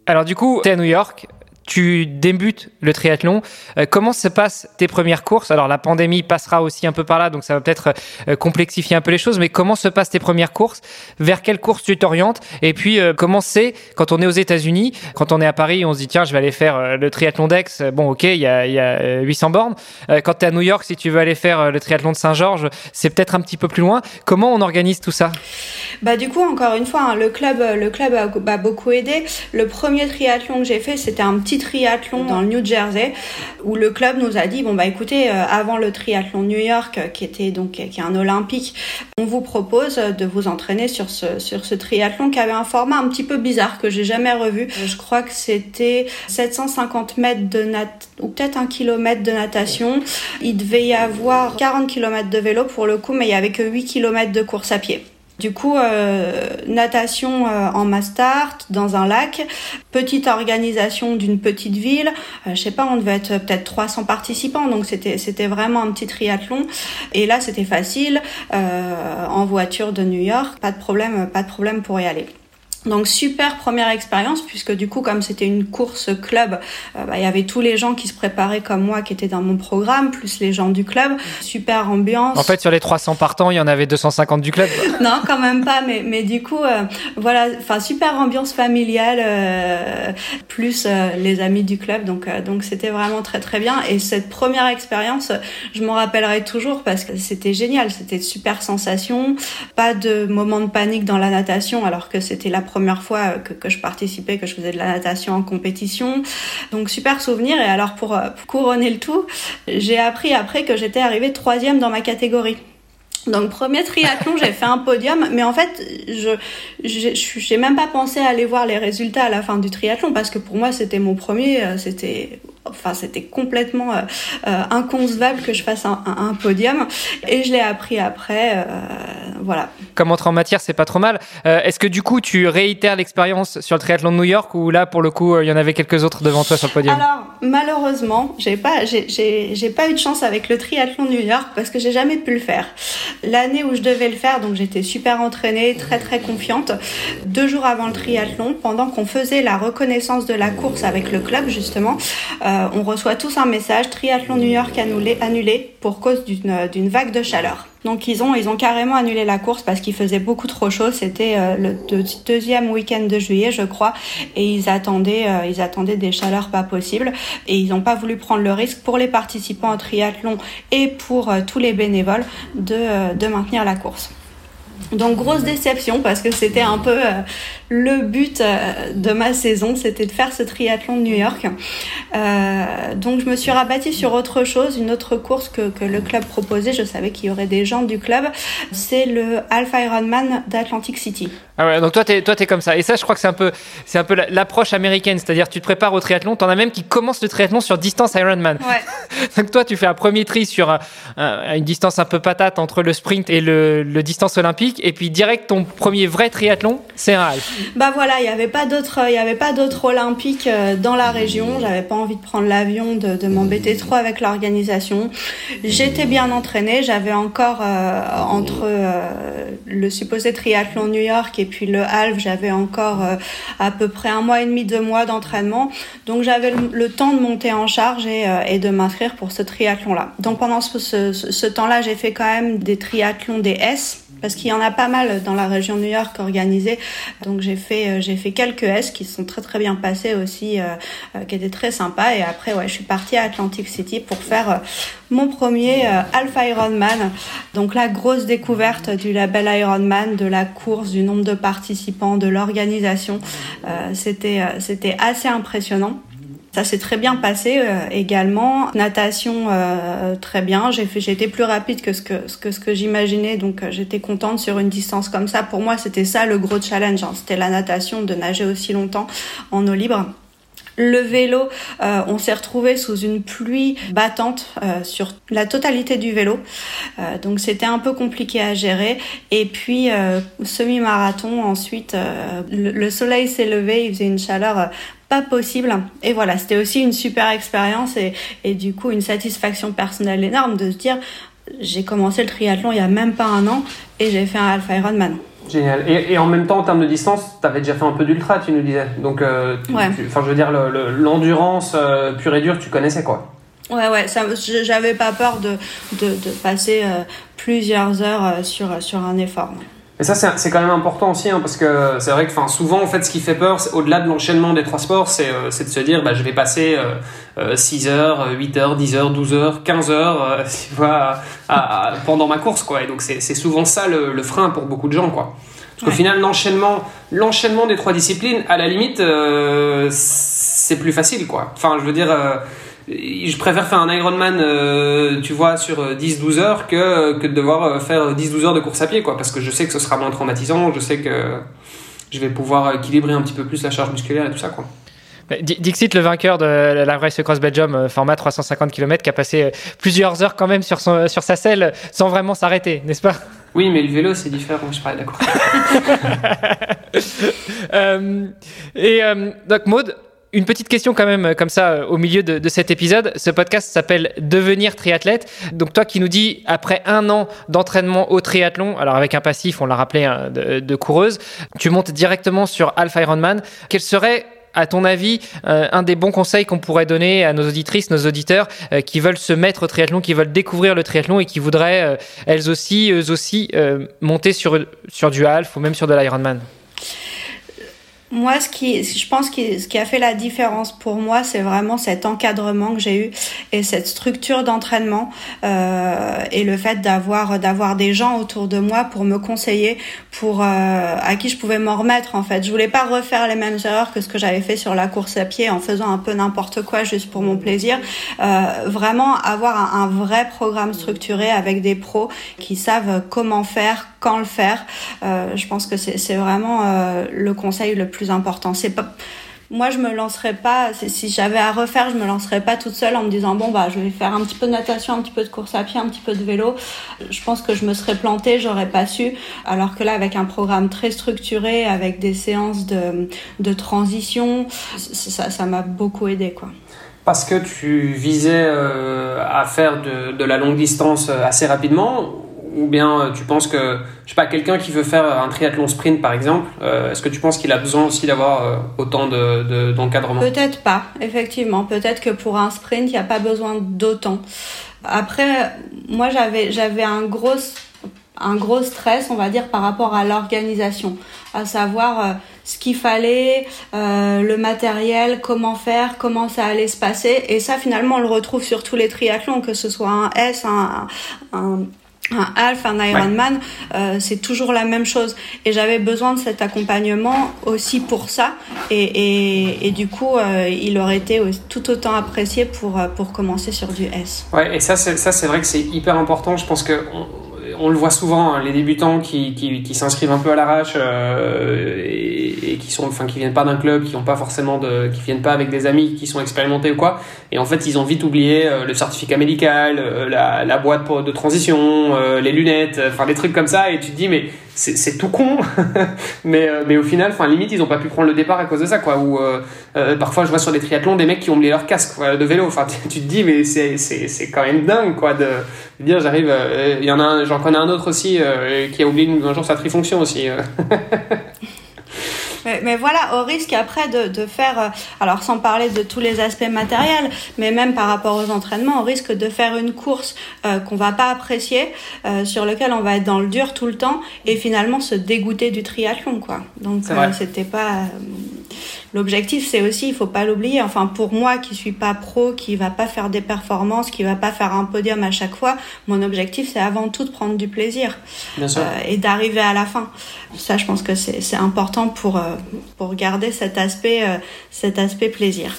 Speaker 1: Alors du coup, tu es à New York, tu débutes le triathlon. Euh, comment se passent tes premières courses? Alors la pandémie passera aussi un peu par là, donc ça va peut-être euh, complexifier un peu les choses. Mais comment se passent tes premières courses? Vers quelle course tu t'orientes? Et puis euh, comment c'est quand on est aux États-Unis? Quand on est à Paris, on se dit tiens, je vais aller faire le triathlon d'Aix. Bon, ok, il y a, y a 800 bornes. Quand tu es à New York, si tu veux aller faire le triathlon de Saint-Georges, c'est peut-être un petit peu plus loin. Comment on organise tout ça?
Speaker 3: Bah du coup, encore une fois, hein, le club, le club a, a beaucoup aidé. Le premier triathlon que j'ai fait, c'était un petit triathlon dans le New Jersey où le club nous a dit bon bah écoutez euh, avant le triathlon New York euh, qui était donc qui est un olympique on vous propose de vous entraîner sur ce sur ce triathlon qui avait un format un petit peu bizarre que j'ai jamais revu. Je crois que c'était 750 mètres de nat ou peut-être un kilomètre de natation. Il devait y avoir 40 km de vélo pour le coup mais il y avait que 8 km de course à pied du coup, euh, natation euh, en mastart dans un lac, petite organisation d'une petite ville. Euh, je sais pas, on devait être peut-être 300 participants, donc c'était c'était vraiment un petit triathlon. Et là, c'était facile euh, en voiture de New York, pas de problème, pas de problème pour y aller. Donc super première expérience puisque du coup comme c'était une course club, euh, bah, il y avait tous les gens qui se préparaient comme moi qui étaient dans mon programme plus les gens du club. Super ambiance.
Speaker 1: En fait sur les 300 partants il y en avait 250 du club.
Speaker 3: non quand même pas mais mais du coup euh, voilà enfin super ambiance familiale euh, plus euh, les amis du club donc euh, donc c'était vraiment très très bien et cette première expérience je m'en rappellerai toujours parce que c'était génial c'était super sensation pas de moment de panique dans la natation alors que c'était la première fois que, je participais, que je faisais de la natation en compétition. Donc super souvenir. Et alors pour, pour couronner le tout, j'ai appris après que j'étais arrivée troisième dans ma catégorie. Donc premier triathlon, j'ai fait un podium, mais en fait, je j'ai même pas pensé à aller voir les résultats à la fin du triathlon parce que pour moi c'était mon premier, c'était enfin c'était complètement euh, euh, inconcevable que je fasse un, un, un, podium. Et je l'ai appris après euh, voilà.
Speaker 1: Comme entrer en matière c'est pas trop mal. Est-ce que du coup tu réitères l'expérience sur le triathlon de New York ou là pour le coup il y en avait quelques autres devant toi sur le podium?
Speaker 3: Alors malheureusement j'ai pas j'ai pas eu de chance avec le triathlon de New York parce que j'ai jamais pu le faire. L'année où je devais le faire donc j'étais super entraînée très très confiante. Deux jours avant le triathlon pendant qu'on faisait la reconnaissance de la course avec le club justement euh, on reçoit tous un message triathlon New York annulé, pour cause d'une vague de chaleur. Donc ils ont ont carrément annulé la course parce qu'il faisait beaucoup trop chaud. C'était euh, le deuxième week-end de juillet, je crois, et ils attendaient euh, ils attendaient des chaleurs pas possibles et ils n'ont pas voulu prendre le risque pour les participants au triathlon et pour euh, tous les bénévoles de maintenir la course. Donc grosse déception parce que c'était un peu euh, le but euh, de ma saison, c'était de faire ce triathlon de New York. Euh, donc je me suis rabattue sur autre chose, une autre course que, que le club proposait. Je savais qu'il y aurait des gens du club. C'est le Alpha Ironman d'Atlantic City.
Speaker 1: Ah ouais, donc toi t'es toi es comme ça. Et ça, je crois que c'est un peu c'est un peu l'approche américaine, c'est-à-dire tu te prépares au triathlon. T'en as même qui commencent le triathlon sur distance Ironman.
Speaker 3: Ouais.
Speaker 1: donc toi tu fais un premier tri sur une distance un peu patate entre le sprint et le, le distance olympique et puis direct ton premier vrai triathlon, c'est un half.
Speaker 3: Bah voilà, il n'y avait pas d'autres, il y avait pas d'autres olympiques euh, dans la région. J'avais pas envie de prendre l'avion, de, de m'embêter trop avec l'organisation. J'étais bien entraînée, j'avais encore euh, entre euh, le supposé triathlon New York et puis le half, j'avais encore à peu près un mois et demi, deux mois d'entraînement. Donc j'avais le, temps de monter en charge et, et de m'inscrire pour ce triathlon-là. Donc pendant ce, temps-là, j'ai fait quand même des triathlons des S parce qu'il y en a pas mal dans la région New York organisés. Donc j'ai fait euh, j'ai fait quelques S qui sont très très bien passés aussi, euh, euh, qui étaient très sympas. Et après ouais, je suis partie à Atlantic City pour faire mon premier Alpha Ironman. Donc la grosse découverte du label Ironman, de la course, du nombre de participants, de l'organisation, c'était c'était assez impressionnant. Ça s'est très bien passé euh, également. Natation euh, très bien. J'ai fait, été plus rapide que ce que ce que, j'imaginais, donc euh, j'étais contente sur une distance comme ça. Pour moi, c'était ça le gros challenge. Hein. C'était la natation, de nager aussi longtemps en eau libre. Le vélo, euh, on s'est retrouvé sous une pluie battante euh, sur la totalité du vélo, euh, donc c'était un peu compliqué à gérer. Et puis semi-marathon, ensuite le, le, soleil s'est levé, il faisait une chaleur pas possible. Et voilà, c'était aussi une super expérience et, du coup une satisfaction personnelle énorme de se dire j'ai commencé le triathlon il y a même pas un an et j'ai fait un Alpha Ironman.
Speaker 2: Génial. Et, et, en même temps, en termes de distance, tu avais déjà fait un peu d'ultra, tu nous disais. Donc, euh, enfin, je veux dire, l'endurance euh, pure et dure, tu connaissais quoi
Speaker 3: Ouais, ouais, j'avais pas peur de, de, de passer euh, plusieurs heures sur, sur un effort.
Speaker 2: Et ça, c'est quand même important aussi, hein, parce que c'est vrai que souvent, en fait, ce qui fait peur, au-delà de l'enchaînement des trois sports, c'est euh, de se dire, bah, je vais passer euh, 6 heures, 8 heures, 10 heures, 12 heures, 15 heures, tu vois, à, pendant ma course, quoi. Et donc, c'est souvent ça le, le, frein pour beaucoup de gens, quoi. Parce qu'au final, l'enchaînement, l'enchaînement des trois disciplines, à la limite, euh, c'est plus facile, quoi. Enfin, je veux dire, euh, je préfère faire un Ironman, euh, tu vois, sur 10-12 heures que, que de devoir faire 10-12 heures de course à pied, quoi. Parce que je sais que ce sera moins traumatisant, je sais que je vais pouvoir équilibrer un petit peu plus la charge musculaire et tout ça, quoi.
Speaker 1: Dixit, le vainqueur de la Race Cross Belgium, format 350 km, qui a passé plusieurs heures quand même sur, son, sur sa selle sans vraiment s'arrêter, n'est-ce pas?
Speaker 2: Oui, mais le vélo, c'est différent, je parle d'accord.
Speaker 1: euh, et euh, donc, Maude, une petite question quand même comme ça euh, au milieu de, cet épisode. Ce podcast s'appelle Devenir triathlète. Donc toi qui nous dis après un an d'entraînement au triathlon, alors avec un passif, on l'a rappelé, hein, de, coureuse, tu montes directement sur Alpha Ironman. Quel serait à ton avis, euh, un des bons conseils qu'on pourrait donner à nos auditrices, nos auditeurs euh, qui veulent se mettre au triathlon, qui veulent découvrir le triathlon et qui voudraient euh, elles aussi, eux aussi, monter sur, sur du half ou même sur de l'Ironman?
Speaker 3: Moi, ce qui, je pense que ce qui a fait la différence pour moi, c'est vraiment cet encadrement que j'ai eu et cette structure d'entraînement euh, et le fait d'avoir d'avoir des gens autour de moi pour me conseiller, pour euh, à qui je pouvais m'en remettre en fait. Je voulais pas refaire les mêmes erreurs que ce que j'avais fait sur la course à pied en faisant un peu n'importe quoi juste pour mon plaisir. Euh, vraiment avoir un, un vrai programme structuré avec des pros qui savent comment faire, quand le faire. Euh, je pense que c'est vraiment euh, le conseil le plus important. C'est pas moi je me lancerais pas si j'avais à refaire je me lancerais pas toute seule en me disant bon bah je vais faire un petit peu de natation un petit peu de course à pied un petit peu de vélo. Je pense que je me serais plantée j'aurais pas su. Alors que là avec un programme très structuré avec des séances de, de transition ça m'a beaucoup aidé quoi.
Speaker 2: Parce que tu visais euh, à faire de, de la longue distance assez rapidement ou bien tu penses que, je sais pas, quelqu'un qui veut faire un triathlon sprint par exemple, est-ce que tu penses qu'il a besoin aussi d'avoir autant d'encadrement
Speaker 3: de, Peut-être pas, effectivement. Peut-être que pour un sprint, il n'y a pas besoin d'autant. Après, moi j'avais un gros un gros stress, on va dire, par rapport à l'organisation, à savoir euh, ce qu'il fallait, euh, le matériel, comment faire, comment ça allait se passer. Et ça, finalement, on le retrouve sur tous les triathlons, que ce soit un S, un, un half, un Ironman, euh, c'est toujours la même chose. Et j'avais besoin de cet accompagnement aussi pour ça. Et, et, et du coup, euh, il aurait été tout autant apprécié pour, pour commencer sur du S.
Speaker 2: Ouais, et ça, c'est, ça, c'est vrai que c'est hyper important. Je pense que on le voit souvent, hein, les débutants qui, s'inscrivent un peu à l'arrache euh, et, qui sont, enfin, qui viennent pas d'un club, qui ont pas forcément de, qui viennent pas avec des amis qui sont expérimentés ou quoi. Et en fait, ils ont vite oublié euh, le certificat médical, euh, la, la, boîte de transition, les lunettes, enfin des trucs comme ça. Et tu te dis mais c'est tout con, mais, mais au final, enfin limite, ils ont pas pu prendre le départ à cause de ça, quoi. Ou parfois, je vois sur des triathlons des mecs qui ont oublié leur casque de vélo. Enfin, tu, te dis, mais c'est quand même dingue, quoi, de, dire, j'arrive. Il y en a, j'en connais un autre aussi qui a oublié un jour sa trifonction aussi.
Speaker 3: Mais, mais, voilà, au risque après de, de, faire, euh, alors sans parler de tous les aspects matériels, mais même par rapport aux entraînements, au risque de faire une course euh, qu'on va pas apprécier, euh, sur lequel on va être dans le dur tout le temps et finalement se dégoûter du triathlon, quoi. Donc euh, c'était pas l'objectif, c'est aussi, il faut pas l'oublier. Enfin, pour moi qui suis pas pro, qui va pas faire des performances, qui va pas faire un podium à chaque fois, mon objectif c'est avant tout de prendre du plaisir
Speaker 2: Bien sûr.
Speaker 3: et d'arriver à la fin. Ça, je pense que c'est important pour pour garder cet aspect, euh, cet aspect plaisir.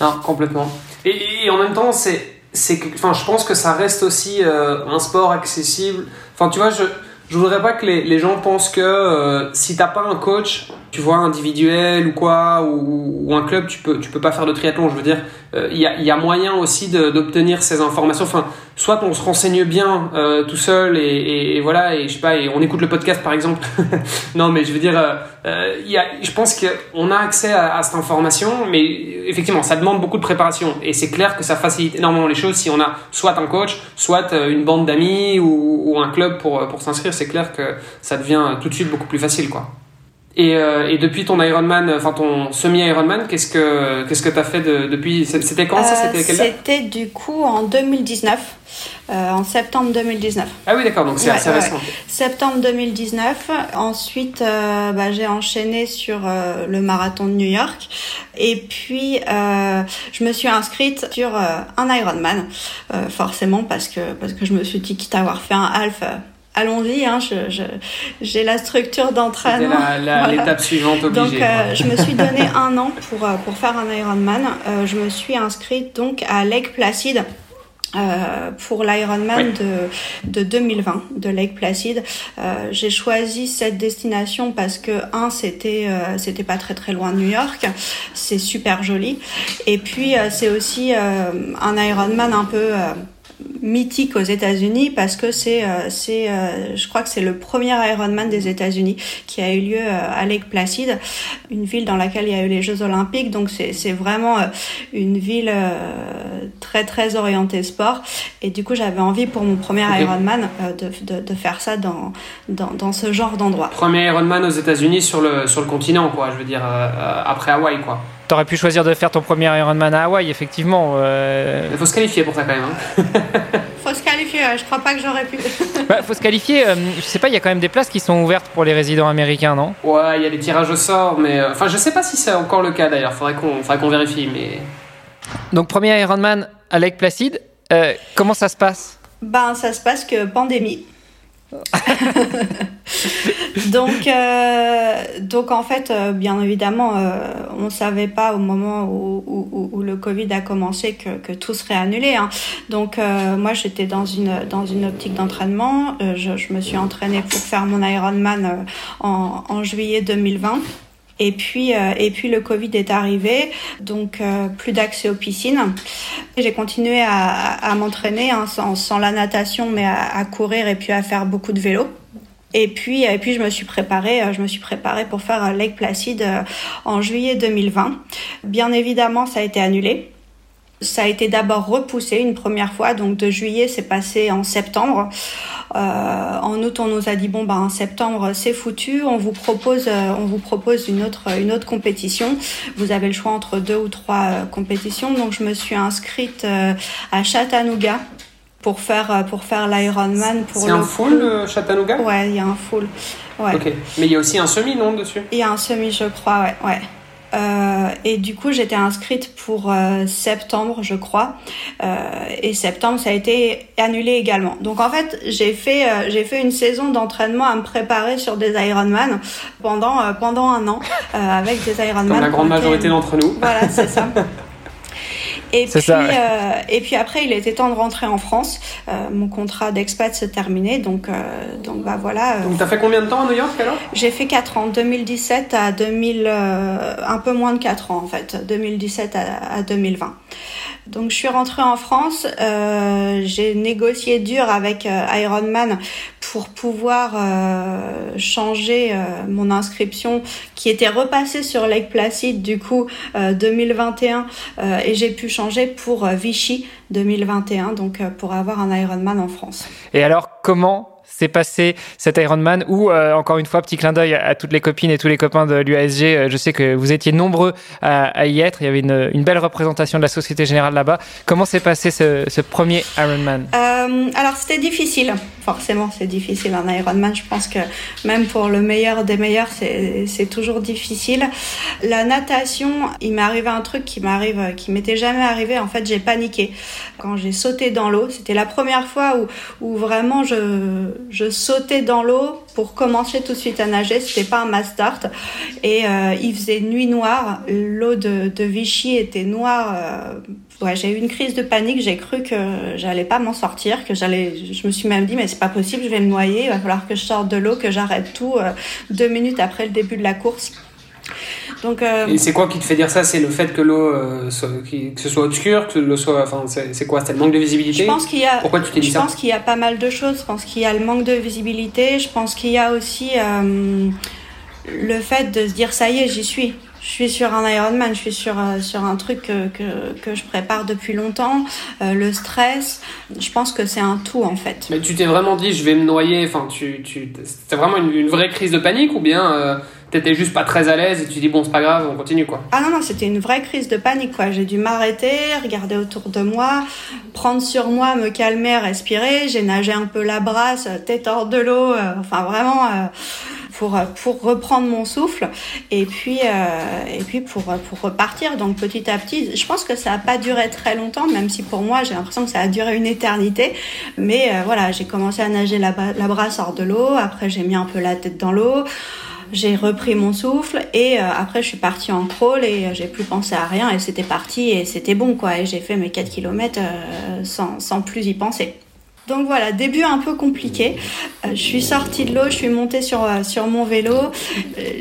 Speaker 2: Non, complètement. Et, en même temps, c'est, c'est, enfin, je pense que ça reste aussi euh, un sport accessible. Enfin, tu vois, je, je voudrais pas que les, les gens pensent que euh, si t'as pas un coach, tu vois, individuel ou quoi, ou, un club, tu peux, tu peux pas faire de triathlon. Je veux dire, il euh, y, a, y, a, moyen aussi d'obtenir ces informations. Enfin, soit on se renseigne bien euh, tout seul et, voilà, et je sais pas, et on écoute le podcast par exemple. non, mais je veux dire, euh, y a, je pense qu'on a accès à, cette information, mais effectivement, ça demande beaucoup de préparation. Et c'est clair que ça facilite énormément les choses si on a soit un coach, soit une bande d'amis ou, ou, un club pour, pour s'inscrire. C'est clair que ça devient tout de suite beaucoup plus facile, quoi. Et, euh, et, depuis ton Ironman, enfin ton semi-Ironman, qu'est-ce que qu'est-ce que t'as fait de, depuis C'était quand ça
Speaker 3: C'était quelle C'était du coup en 2019, euh, en septembre 2019.
Speaker 2: Ah oui, d'accord, donc c'est assez récent. Ouais.
Speaker 3: Septembre 2019. Ensuite, euh, bah, j'ai enchaîné sur euh, le marathon de New York, et puis euh, je me suis inscrite sur un Ironman, forcément parce que parce que je me suis dit quitte à avoir fait un half allons-y, hein, j'ai la structure d'entraînement.
Speaker 2: L'étape voilà. suivante obligée.
Speaker 3: Donc, euh, je me suis donné un an pour, euh, pour faire un Ironman. Euh, je me suis inscrite donc à Lake Placid. Euh, pour l'Ironman oui. de, de 2020 de Lake Placid. Euh, j'ai choisi cette destination parce que un c'était euh, c'était pas très très loin de New York, c'est super joli et puis c'est aussi un Ironman un peu mythique aux États-Unis parce que c'est, euh, c'est, euh, je crois que c'est le premier Ironman des États-Unis qui a eu lieu euh, à Lake Placid, une ville dans laquelle il y a eu les Jeux Olympiques. Donc c'est, c'est vraiment une ville très très orientée sport. Et du coup, j'avais envie pour mon premier. Ironman de, de, de, faire ça dans, dans, dans ce genre d'endroit.
Speaker 2: Premier Ironman aux États-Unis sur le sur le continent, quoi. Je veux dire après Hawaï, quoi.
Speaker 1: T'aurais pu choisir de faire ton premier Ironman à Hawaï, effectivement. Euh...
Speaker 2: Il faut se qualifier pour ça quand même. Hein.
Speaker 3: faut se qualifier, je crois pas que j'aurais pu.
Speaker 1: bah, faut se qualifier, euh, je sais pas, il y a quand même des places qui sont ouvertes pour les résidents américains, non?
Speaker 2: Ouais, il y a des tirages au sort, mais. Euh, enfin, je sais pas si c'est encore le cas d'ailleurs, faudrait qu'on faudrait qu'on vérifie, mais.
Speaker 1: Donc, premier Ironman à Lake Placid, euh, comment ça se passe?
Speaker 3: Ben, ça se passe que pandémie. donc, euh, donc en fait, euh, bien évidemment, euh, on ne savait pas au moment où, le Covid a commencé que, tout serait annulé. Hein. Donc moi, j'étais dans une dans une optique d'entraînement. Je, je, me suis entraînée pour faire mon Ironman en, en juillet 2020. Et puis, euh, et puis le Covid est arrivé, donc euh, plus d'accès aux piscines. J'ai continué à, à, m'entraîner hein, sans, sans, la natation, mais à, à, courir et puis à faire beaucoup de vélo. Et puis, et puis je me suis préparée, je me suis préparée pour faire Lake Placid en juillet 2020. Bien évidemment, ça a été annulé. Ça a été d'abord repoussé une première fois, donc de juillet, c'est passé en septembre. Euh, en août, on nous a dit bon, bah en septembre, c'est foutu. On vous propose, euh, on vous propose une autre, une autre compétition. Vous avez le choix entre deux ou trois euh, compétitions. Donc, je me suis inscrite euh, à Chattanooga pour faire pour faire l'Ironman.
Speaker 2: C'est un full Chattanooga?
Speaker 3: Ouais, il y a un full. Ouais.
Speaker 2: Ok. Mais il y a aussi un semi, non, dessus?
Speaker 3: Il y a un semi, je crois. Ouais, ouais. Euh, et du coup, j'étais inscrite pour euh, septembre, je crois. Euh, et septembre, ça a été annulé également. Donc en fait, j'ai fait euh, j'ai fait une saison d'entraînement à me préparer sur des Ironman pendant euh, pendant un an avec des Ironman.
Speaker 2: Comme la grande majorité d'entre nous.
Speaker 3: Voilà, c'est ça. Et puis, ça, ouais. euh, et puis après, il était temps de rentrer en France. Euh, mon contrat d'expat se terminait, donc euh, donc bah voilà.
Speaker 2: Donc t'as fait combien de temps à New York alors?
Speaker 3: J'ai fait 4 ans, 2017 à 2000, euh, un peu moins de 4 ans en fait, 2017 à, à 2020. Donc je suis rentrée en France, euh, j'ai négocié dur avec euh, Ironman pour pouvoir euh, changer euh, mon inscription qui était repassée sur Lake Placid du coup 2021 et j'ai pu changer pour Vichy 2021 donc pour avoir un Ironman en France.
Speaker 1: Et alors comment s'est passé cet Ironman ou euh, encore une fois petit clin d'œil à toutes les copines et tous les copains de l'UASG euh, je sais que vous étiez nombreux à, y être. Il y avait une, belle représentation de la Société Générale là-bas. Comment s'est passé ce, premier Ironman
Speaker 3: euh, alors c'était difficile. Forcément c'est difficile un Ironman je pense que même pour le meilleur des meilleurs c'est toujours difficile. La natation il m'est arrivé un truc qui m'arrive qui m'était jamais arrivé. En fait j'ai paniqué. Quand j'ai sauté dans l'eau c'était la première fois où vraiment je je sautais dans l'eau pour commencer tout de suite à nager. C'était pas un mass start. Et euh, il faisait nuit noire. L'eau de, Vichy était noire. Euh, j'ai eu une crise de panique. J'ai cru que j'allais pas m'en sortir, que j'allais. Je me suis même dit mais c'est pas possible, je vais me noyer. Il va falloir que je sorte de l'eau, que j'arrête tout euh, deux minutes après le début de la course.
Speaker 2: Donc, euh... Et c'est quoi qui te fait dire ça? C'est le fait que l'eau euh, que ce soit obscur, que l'eau soit, enfin, c'est quoi? C'est le manque de visibilité?
Speaker 3: Je pense qu'il y a.
Speaker 2: Pourquoi tu t'es dit
Speaker 3: je
Speaker 2: ça?
Speaker 3: Je pense qu'il y a pas mal de choses. Je pense qu'il y a le manque de visibilité. Je pense qu'il y a aussi euh, le fait de se dire ça y est, j'y suis. Je suis sur un Ironman, je suis sur sur un truc que, que, que je prépare depuis longtemps. Le stress, je pense que c'est un tout en fait.
Speaker 2: Mais tu t'es vraiment dit je vais me noyer. Enfin, tu tu c'était vraiment une, une, vraie crise de panique ou bien t'étais juste pas très à l'aise et tu dis bon c'est pas grave on continue quoi.
Speaker 3: Ah non non c'était une vraie crise de panique quoi. J'ai dû m'arrêter regarder autour de moi prendre sur moi me calmer respirer. J'ai nagé un peu la brasse tête hors de l'eau euh, enfin vraiment euh, pour pour reprendre mon souffle. Et puis euh, et puis pour pour repartir. Donc petit à petit je pense que ça a pas duré très longtemps même si pour moi j'ai l'impression que ça a duré une éternité. Mais euh, voilà j'ai commencé à nager la brasse hors de l'eau. Après j'ai mis un peu la tête dans l'eau j'ai repris mon souffle et euh, après je suis partie en crawl et euh, j'ai plus pensé à rien et c'était parti et c'était bon quoi et j'ai fait mes 4 km euh, sans, sans plus y penser. Donc voilà, début un peu compliqué. Je suis sortie de l'eau, je suis montée sur, sur mon vélo.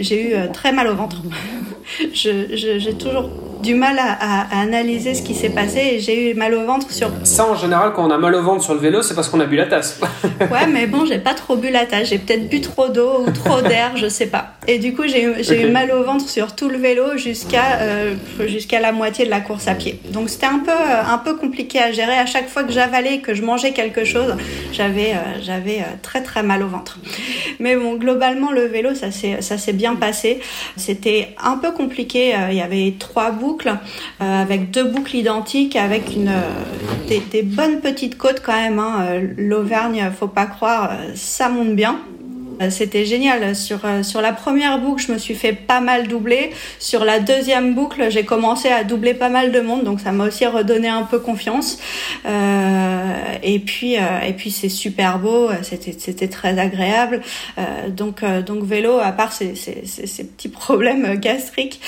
Speaker 3: J'ai eu très mal au ventre. J'ai je, toujours du mal à, à, analyser ce qui s'est passé et j'ai eu mal au ventre sur.
Speaker 2: Ça, en général, quand on a mal au ventre sur le vélo, c'est parce qu'on a bu la tasse.
Speaker 3: ouais, mais bon, j'ai pas trop bu la tasse. J'ai peut-être bu trop d'eau ou trop d'air, je sais pas. Et du coup, j'ai eu, okay. eu mal au ventre sur tout le vélo jusqu'à euh, jusqu'à la moitié de la course à pied. Donc c'était un peu un peu compliqué à gérer. À chaque fois que j'avalais que je mangeais quelque chose, j'avais euh, j'avais très très mal au ventre. Mais bon, globalement, le vélo, ça s'est ça s'est bien passé. C'était un peu compliqué. Il y avait trois euh, avec deux boucles identiques, avec une des, bonnes petites côtes quand même. Hein. L'Auvergne, faut pas croire, ça monte bien. C'était génial. Sur, sur la première boucle, je me suis fait pas mal doubler. Sur la deuxième boucle, j'ai commencé à doubler pas mal de monde, donc ça m'a aussi redonné un peu confiance. Euh, et puis, euh, et puis c'est super beau. C'était, très agréable. Euh, donc, donc vélo, à part ces, ces, ces petits problèmes gastriques,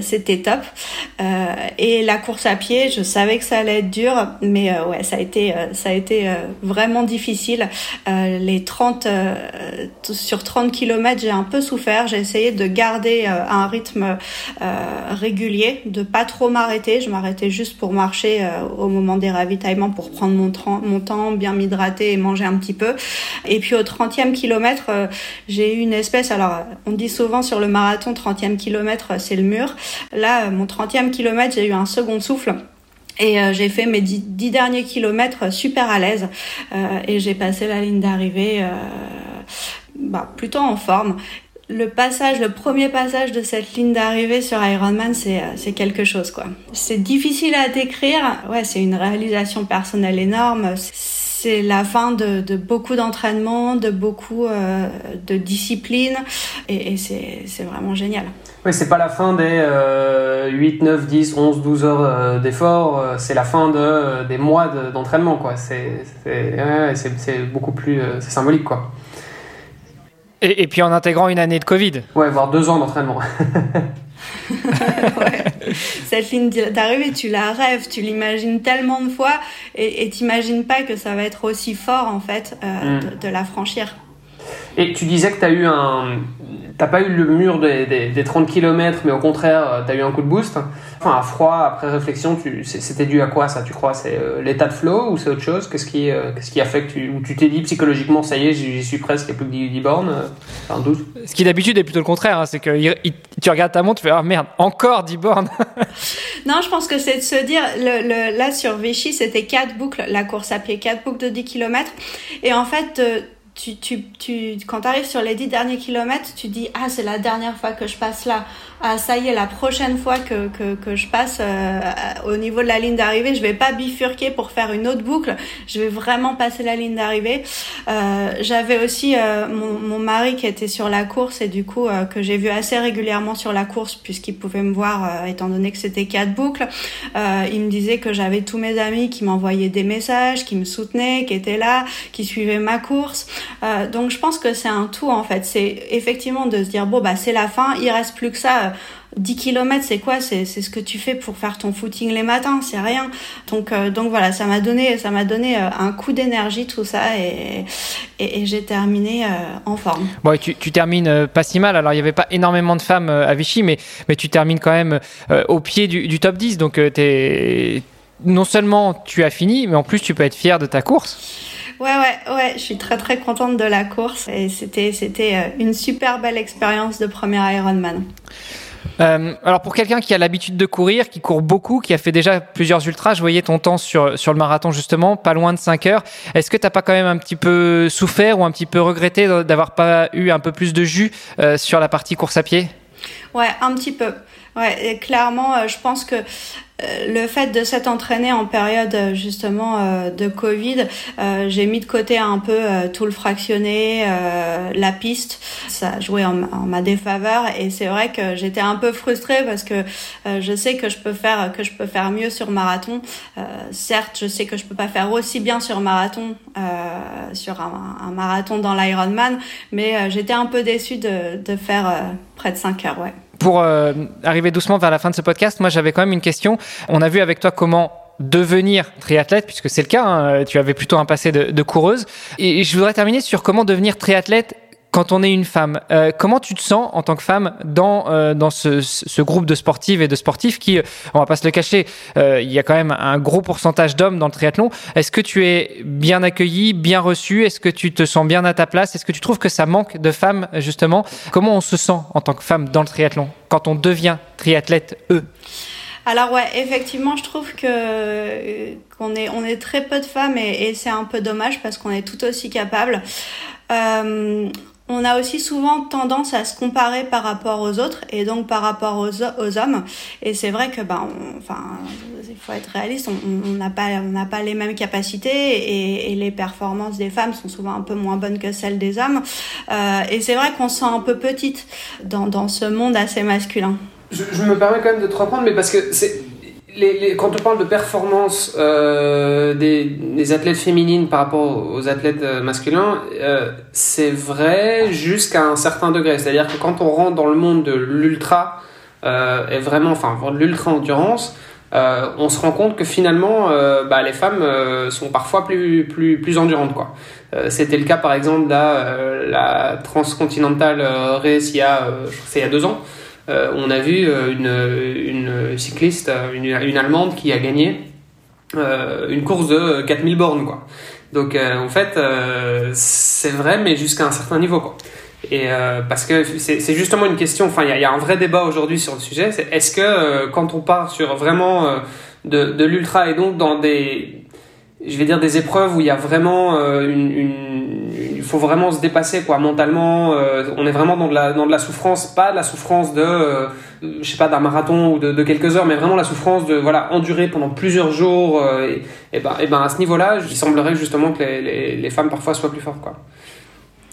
Speaker 3: c'était top. et la course à pied, je savais que ça allait être dur, mais ouais, ça a été, ça a été vraiment difficile. les 30 sur 30 km, j'ai un peu souffert. J'ai essayé de garder euh, un rythme euh, régulier, de pas trop m'arrêter. Je m'arrêtais juste pour marcher euh, au moment des ravitaillements pour prendre mon, temps, bien m'hydrater et manger un petit peu. Et puis au 30e kilomètre, j'ai eu une espèce, alors on dit souvent sur le marathon 30e kilomètre, c'est le mur. Là, mon 30e kilomètre, j'ai eu un second souffle Et j'ai fait mes dix, derniers kilomètres super à l'aise et j'ai passé la ligne d'arrivée bah, plutôt en forme le passage, le premier passage de cette ligne d'arrivée sur Ironman, c'est c'est quelque chose quoi. C'est difficile à décrire. Ouais, c'est une réalisation personnelle énorme. C'est la fin de, beaucoup d'entraînement, de beaucoup euh, de discipline, et, c'est vraiment génial.
Speaker 2: Oui, c'est pas la fin des euh, 8, 9, 10, 11, 12 heures euh, d'effort, euh, c'est la fin de, euh, des mois d'entraînement, quoi. C'est beaucoup plus symbolique, quoi.
Speaker 1: Et, et, puis en intégrant une année de Covid.
Speaker 2: Ouais, voire deux ans d'entraînement.
Speaker 3: ouais. Cette ligne d'arrivée, tu la rêves, tu l'imagines tellement de fois et t'imagines pas que ça va être aussi fort en fait euh, mm. de, de, la franchir.
Speaker 2: Et tu disais que tu as eu un. T'as pas eu le mur des, des, des 30 km, mais au contraire, euh, tu as eu un coup de boost. Enfin, à froid, après réflexion, c'était dû à quoi ça, tu crois? C'est euh, l'état de flow ou c'est autre chose? Qu'est-ce qui, euh, qu'est-ce qui a fait que tu, ou tu t'es dit psychologiquement, ça y est, j'y suis presque, il n'y a plus que 10 bornes Enfin, 12
Speaker 1: Ce qui d'habitude est plutôt le contraire, hein, c'est que tu regardes ta montre, tu fais Ah merde, encore 10 bornes
Speaker 3: Non, je pense que c'est de se dire, le, le, là sur Vichy, c'était 4 boucles, la course à pied, 4 boucles de 10 km. Et en fait, tu, tu, tu, quand tu arrives sur les dix derniers kilomètres, tu dis ah c'est la dernière fois que je passe là, ah ça y est la prochaine fois que, que, que je passe euh, au niveau de la ligne d'arrivée, je vais pas bifurquer pour faire une autre boucle, je vais vraiment passer la ligne d'arrivée. Euh, J'avais aussi euh, mon, mon, mari qui était sur la course et du coup euh, que j'ai vu assez régulièrement sur la course puisqu'il pouvait me voir euh, étant donné que c'était quatre boucles. il me disait que j'avais tous mes amis qui m'envoyaient des messages, qui me soutenaient, qui étaient là, qui suivaient ma course. Euh, donc je pense que c'est un tout en fait. C'est effectivement de se dire bon bah c'est la fin, il reste plus que ça. 10 km, c'est quoi? C'est ce que tu fais pour faire ton footing les matins, c'est rien. Donc euh, donc voilà, ça m'a donné ça m'a donné euh, un coup d'énergie tout ça et, et, j'ai terminé euh, en forme.
Speaker 1: Bon, tu, tu termines pas si mal. Alors il y avait pas énormément de femmes à Vichy, mais mais tu termines quand même au pied du, du top 10. Donc t'es non seulement tu as fini, mais en plus tu peux être fier de ta course.
Speaker 3: Ouais, ouais, ouais, je suis très très contente de la course et c'était c'était euh, une super belle expérience de premier Ironman.
Speaker 1: Euh, alors pour quelqu'un qui a l'habitude de courir, qui court beaucoup, qui a fait déjà plusieurs ultras, je voyais ton temps sur, sur le marathon justement, pas loin de 5 heures. Est-ce que t'as pas quand même un petit peu souffert ou un petit peu regretté d'avoir pas eu un peu plus de jus euh, sur la partie course à pied?
Speaker 3: Ouais, un petit peu. Ouais, et clairement, euh, je pense que euh, le fait de s'être entraîné en période euh, justement de Covid, j'ai mis de côté un peu tout le fractionné, la piste, ça a joué en, ma défaveur et c'est vrai que j'étais un peu frustrée parce que je sais que je peux faire que je peux faire mieux sur marathon. certes, je sais que je peux pas faire aussi bien sur marathon sur un, un, marathon dans l'Ironman, mais j'étais un peu déçue de, de faire près de 5 heures, ouais
Speaker 1: pour euh, arriver doucement vers la fin de ce podcast, moi j'avais quand même une question. On a vu avec toi comment devenir triathlète, puisque c'est le cas, hein, tu avais plutôt un passé de, de coureuse. Et je voudrais terminer sur comment devenir triathlète quand on est une femme, euh, comment tu te sens en tant que femme dans euh, ce, groupe de sportives et de sportifs qui, euh, on va pas se le cacher, il y a quand même un gros pourcentage d'hommes dans le triathlon. Est-ce que tu es bien accueilli, bien reçu? Est-ce que tu te sens bien à ta place? Est-ce que tu trouves que ça manque de femmes justement? Comment on se sent en tant que femme dans le triathlon quand on devient triathlète eux?
Speaker 3: Alors ouais, effectivement, je trouve que qu'on est on est très peu de femmes et, c'est un peu dommage parce qu'on est tout aussi capable. On a aussi souvent tendance à se comparer par rapport aux autres et donc par rapport aux, hommes. Et c'est vrai que, ben, enfin, il faut être réaliste, on n'a pas, pas les mêmes capacités et, les performances des femmes sont souvent un peu moins bonnes que celles des hommes. Euh, et c'est vrai qu'on se sent un peu petite dans, dans ce monde assez masculin.
Speaker 2: Je, me permets quand même de te reprendre, mais parce que c'est les, quand on parle de performance euh, des, athlètes féminines par rapport aux athlètes euh, masculins, euh, c'est vrai jusqu'à un certain degré. C'est-à-dire que quand on rentre dans le monde de l'ultra, euh, et vraiment, enfin, de l'ultra endurance, on se rend compte que finalement, bah, les femmes sont parfois plus, plus, plus endurantes. C'était le cas par exemple là, la transcontinentale race il y a deux ans. Euh, on a vu euh, une, une cycliste, euh, une, une, Allemande qui a gagné une course de 4000 bornes. Quoi. Donc en fait, c'est vrai, mais jusqu'à un certain niveau. Quoi. Et parce que c'est justement une question, enfin il y, y, a un vrai débat aujourd'hui sur le sujet, c'est est-ce que quand on part sur vraiment de, de l'ultra et donc dans des je vais dire des épreuves où il y a vraiment une, une, il faut vraiment se dépasser quoi mentalement on est vraiment dans de la dans de la souffrance pas de la souffrance de je sais pas d'un marathon ou de, quelques heures mais vraiment la souffrance de voilà endurer pendant plusieurs jours et, et ben et ben à ce niveau là il semblerait justement que les, les, les femmes parfois soient plus fortes quoi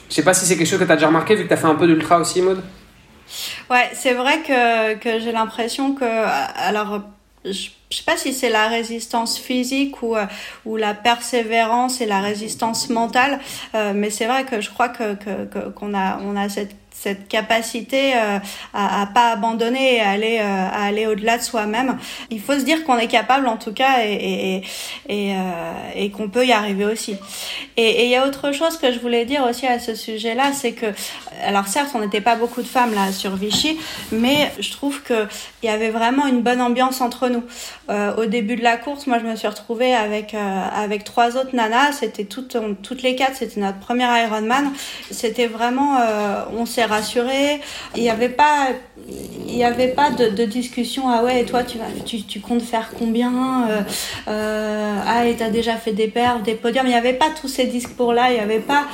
Speaker 2: je sais pas si c'est quelque chose que tu as déjà remarqué vu que tu as fait un peu d'ultra aussi Maud
Speaker 3: Ouais, c'est vrai que, que j'ai l'impression que. Alors, je, je sais pas si c'est la résistance physique ou, ou la persévérance et la résistance mentale, euh, mais c'est vrai que je crois que que, a, on a cette cette capacité euh, à, à pas abandonner et à aller euh, aller au-delà de soi-même. Il faut se dire qu'on est capable en tout cas et et euh, qu'on peut y arriver aussi. Et il y a autre chose que je voulais dire aussi à ce sujet-là, c'est que alors certes on n'était pas beaucoup de femmes là sur Vichy, mais je trouve que il y avait vraiment une bonne ambiance entre nous. Au début de la course, moi je me suis retrouvée avec avec trois autres nanas. C'était toutes toutes les quatre, c'était notre premier Ironman. C'était vraiment on s'est rassuré. Il n'y avait pas, il y avait pas de, discussion. Ah ouais, et toi, tu, vas, tu, tu comptes faire combien euh, euh, Ah, et t'as déjà fait des perfs, des podiums. Il n'y avait pas tous ces discours-là. Il n'y avait pas,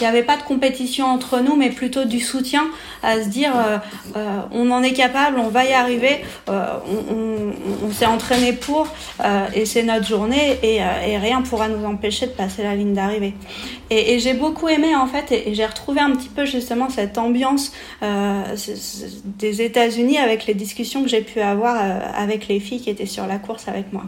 Speaker 3: il n'y avait pas de compétition entre nous, mais plutôt du soutien à se dire, euh, euh, on en est capable, on va y arriver. Euh, on, on, s'est entraîné pour, et c'est notre journée, et, et, rien pourra nous empêcher de passer la ligne d'arrivée. Et, et j'ai beaucoup aimé en fait, et, et j'ai retrouvé un petit peu justement cette ambiance des États-Unis avec les discussions que j'ai pu avoir avec les filles qui étaient sur la course avec moi.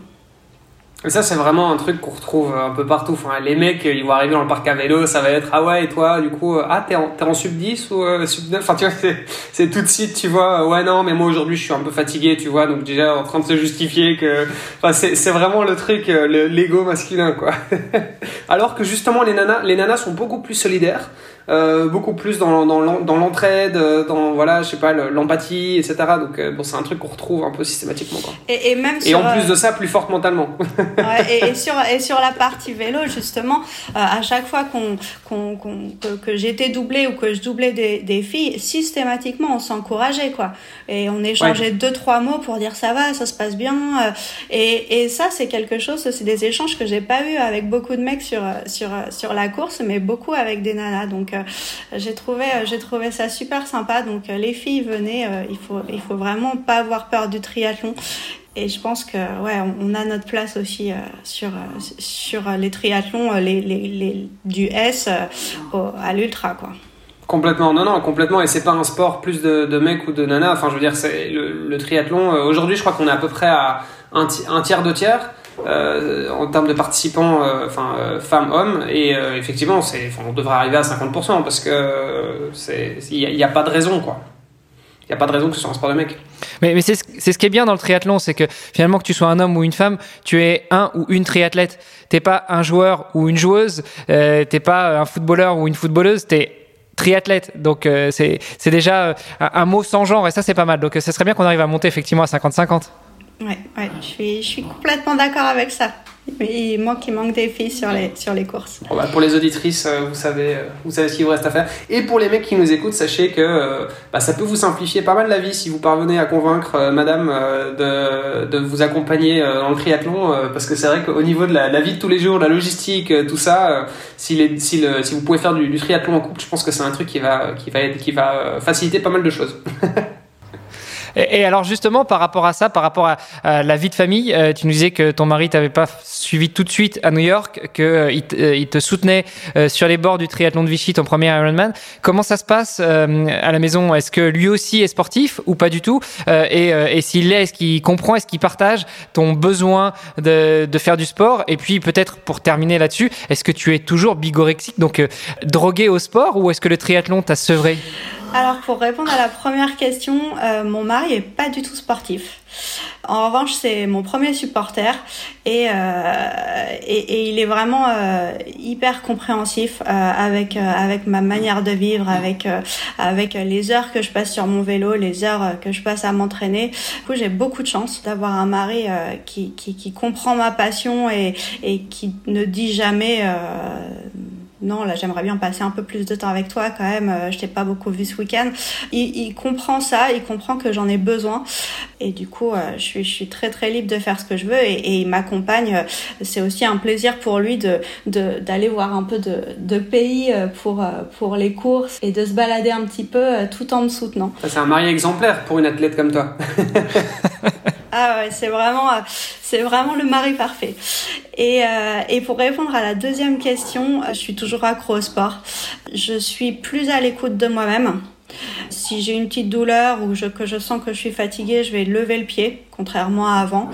Speaker 2: Et ça, c'est vraiment un truc qu'on retrouve un peu partout. Enfin, les mecs, ils vont arriver dans le parc à vélo, ça va être ah ouais, et toi, du coup, ah, t'es en, en sub 10 ou euh, sub 9 Enfin, tu vois, c'est tout de suite, tu vois, ouais, non, mais moi aujourd'hui, je suis un peu fatigué, tu vois, donc déjà en train de se justifier que. Enfin, c'est vraiment le truc, l'ego masculin, quoi. Alors que justement, les nanas, les nanas sont beaucoup plus solidaires. Euh, beaucoup plus dans, dans, dans l'entraide, dans voilà, je sais pas, l'empathie, etc. Donc euh, bon, c'est un truc qu'on retrouve un peu systématiquement. Quoi.
Speaker 3: Et, et même
Speaker 2: et en plus de ça, plus forte mentalement.
Speaker 3: ouais, et, et, sur et sur la partie vélo, justement, euh, à chaque fois qu'on qu que, que j'étais doublée ou que je doublais des, des filles, systématiquement on s'encourageait quoi. Et on échangeait ouais. deux trois mots pour dire ça va, ça se passe bien. Et, et ça c'est quelque chose, c'est des échanges que j'ai pas eu avec beaucoup de mecs sur sur sur la course, mais beaucoup avec des nanas. Donc j'ai trouvé, j'ai trouvé ça super sympa. Donc les filles venaient, il faut, il faut vraiment pas avoir peur du triathlon. Et je pense que ouais, on a notre place aussi euh, sur sur les triathlons, les, les, les du S euh, à l'ultra quoi.
Speaker 2: Complètement, non, non, complètement. Et c'est pas un sport plus de, mecs ou de nanas. Enfin, je veux dire, c'est le, triathlon. Euh, Aujourd'hui, je crois qu'on est à peu près à un, un tiers, deux tiers. Euh, en termes de participants, euh, enfin euh, femmes, hommes, et effectivement, on devrait arriver à 50% parce que il n'y a, pas de raison, quoi. Il n'y a pas de raison que ce soit un sport de mec.
Speaker 1: Mais, c'est, ce qui est bien dans le triathlon, c'est que finalement que tu sois un homme ou une femme, tu es un ou une triathlète. T'es pas un joueur ou une joueuse, euh, t'es pas un footballeur ou une footballeuse, t'es triathlète. Donc euh, c'est, déjà un, un, mot sans genre et ça c'est pas mal. Donc ce serait bien qu'on arrive à monter effectivement à 50-50.
Speaker 3: Ouais, ouais, je suis, je suis complètement d'accord avec ça. Il manque, il manque des filles sur les, sur les courses.
Speaker 2: Bon bah pour les auditrices, vous savez, vous savez ce qu'il vous reste à faire. Et pour les mecs qui nous écoutent, sachez que bah, ça peut vous simplifier pas mal la vie si vous parvenez à convaincre euh, madame euh, de, de vous accompagner euh, dans le triathlon. Euh, parce que c'est vrai qu'au niveau de la, la, vie de tous les jours, la logistique, tout ça, si, les, si, le, si vous pouvez faire du, du triathlon en couple, je pense que c'est un truc qui va, qui, va, qui va faciliter pas mal de choses.
Speaker 1: Et, alors justement, par rapport à ça, par rapport à, la vie de famille, euh, tu nous disais que ton mari t'avait pas suivi tout de suite à New York, qu'il euh, euh, il te soutenait sur les bords du triathlon de Vichy, ton premier Ironman. Comment ça se passe à la maison? Est-ce que lui aussi est sportif ou pas du tout? Et, s'il l'est, est-ce qu'il comprend, est-ce qu'il partage ton besoin de, faire du sport? Et puis peut-être pour terminer là-dessus, est-ce que tu es toujours bigorexique, donc drogué au sport, ou est-ce que le triathlon t'a sevré?
Speaker 3: Alors pour répondre à la première question, euh, mon mari est pas du tout sportif. En revanche, c'est mon premier supporter et, euh, et, et, il est vraiment euh, hyper compréhensif euh, avec euh, avec ma manière de vivre, avec euh, avec les heures que je passe sur mon vélo, les heures que je passe à m'entraîner. Du coup, j'ai beaucoup de chance d'avoir un mari qui, qui, qui comprend ma passion et, et qui ne dit jamais non, là j'aimerais bien passer un peu plus de temps avec toi quand même, je t'ai pas beaucoup vu ce week-end. Il, il, comprend ça, il comprend que j'en ai besoin et du coup je, suis, je suis très très libre de faire ce que je veux et, et il m'accompagne. C'est aussi un plaisir pour lui de d'aller voir un peu de, de pays pour, pour les courses et de se balader un petit peu tout en me soutenant.
Speaker 2: C'est un mari exemplaire pour une athlète comme toi.
Speaker 3: ah ouais, c'est vraiment, c'est vraiment le mari parfait. Et, euh, et pour répondre à la deuxième question, je suis toujours accro au sport. Je suis plus à l'écoute de moi-même. Si j'ai une petite douleur ou que je sens que je suis fatiguée, je vais lever le pied, contrairement à avant.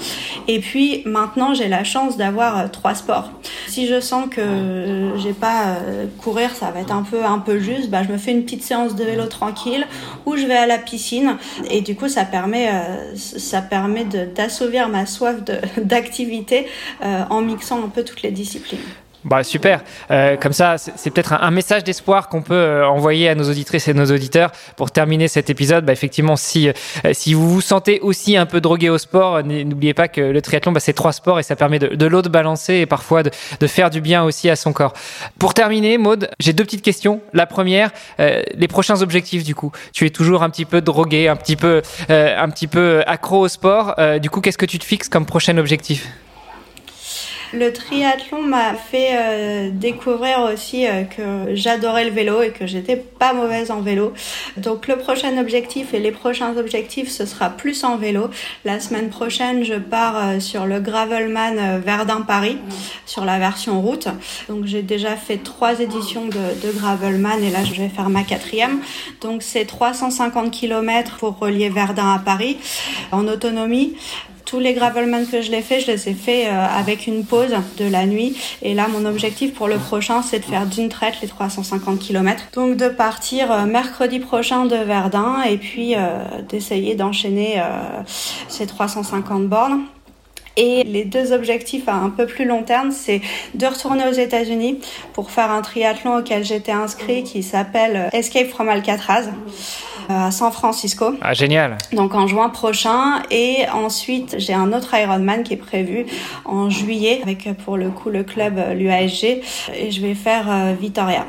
Speaker 3: Et puis maintenant, j'ai la chance d'avoir euh, trois sports. Si je sens que j'ai pas euh, courir, ça va être un peu un peu juste, bah, je me fais une petite séance de vélo tranquille ou je vais à la piscine. Et du coup, ça permet euh, ça permet d'assouvir ma soif d'activité en mixant un peu toutes les disciplines.
Speaker 1: Bah super. Euh, comme ça, c'est peut-être un, message d'espoir qu'on peut euh, envoyer à nos auditrices et nos auditeurs pour terminer cet épisode. Bah, effectivement, si euh, si vous vous sentez aussi un peu drogué au sport, n'oubliez pas que le triathlon, bah, c'est trois sports et ça permet de, de l'eau de balancer et parfois de, de, faire du bien aussi à son corps. Pour terminer, Maude, j'ai deux petites questions. La première, les prochains objectifs du coup. Tu es toujours un petit peu drogué, un petit peu un petit peu accro au sport. du coup, qu'est-ce que tu te fixes comme prochain objectif?
Speaker 3: Le triathlon m'a fait euh, découvrir aussi euh, que j'adorais le vélo et que j'étais pas mauvaise en vélo. Donc le prochain objectif et les prochains objectifs, ce sera plus en vélo. La semaine prochaine, je pars euh, sur le Gravelman Verdun-Paris, sur la version route. Donc j'ai déjà fait trois éditions de, de Gravelman et là je vais faire ma quatrième. Donc c'est 350 km pour relier Verdun à Paris en autonomie tous les gravelman que je l'ai fait, je les ai fait euh, avec une pause de la nuit. Et là, mon objectif pour le prochain, c'est de faire d'une traite les 350 km. Donc de partir euh, mercredi prochain de Verdun et puis euh, d'essayer d'enchaîner ces 350 bornes. Et les deux objectifs à un peu plus long terme, c'est de retourner aux États-Unis pour faire un triathlon auquel j'étais inscrit qui s'appelle Escape from Alcatraz à San Francisco.
Speaker 1: Ah, génial.
Speaker 3: Donc en juin prochain. Et ensuite, j'ai un autre Ironman qui est prévu en juillet avec pour le coup le club euh, l'UASG. Et je vais faire euh, Vitoria.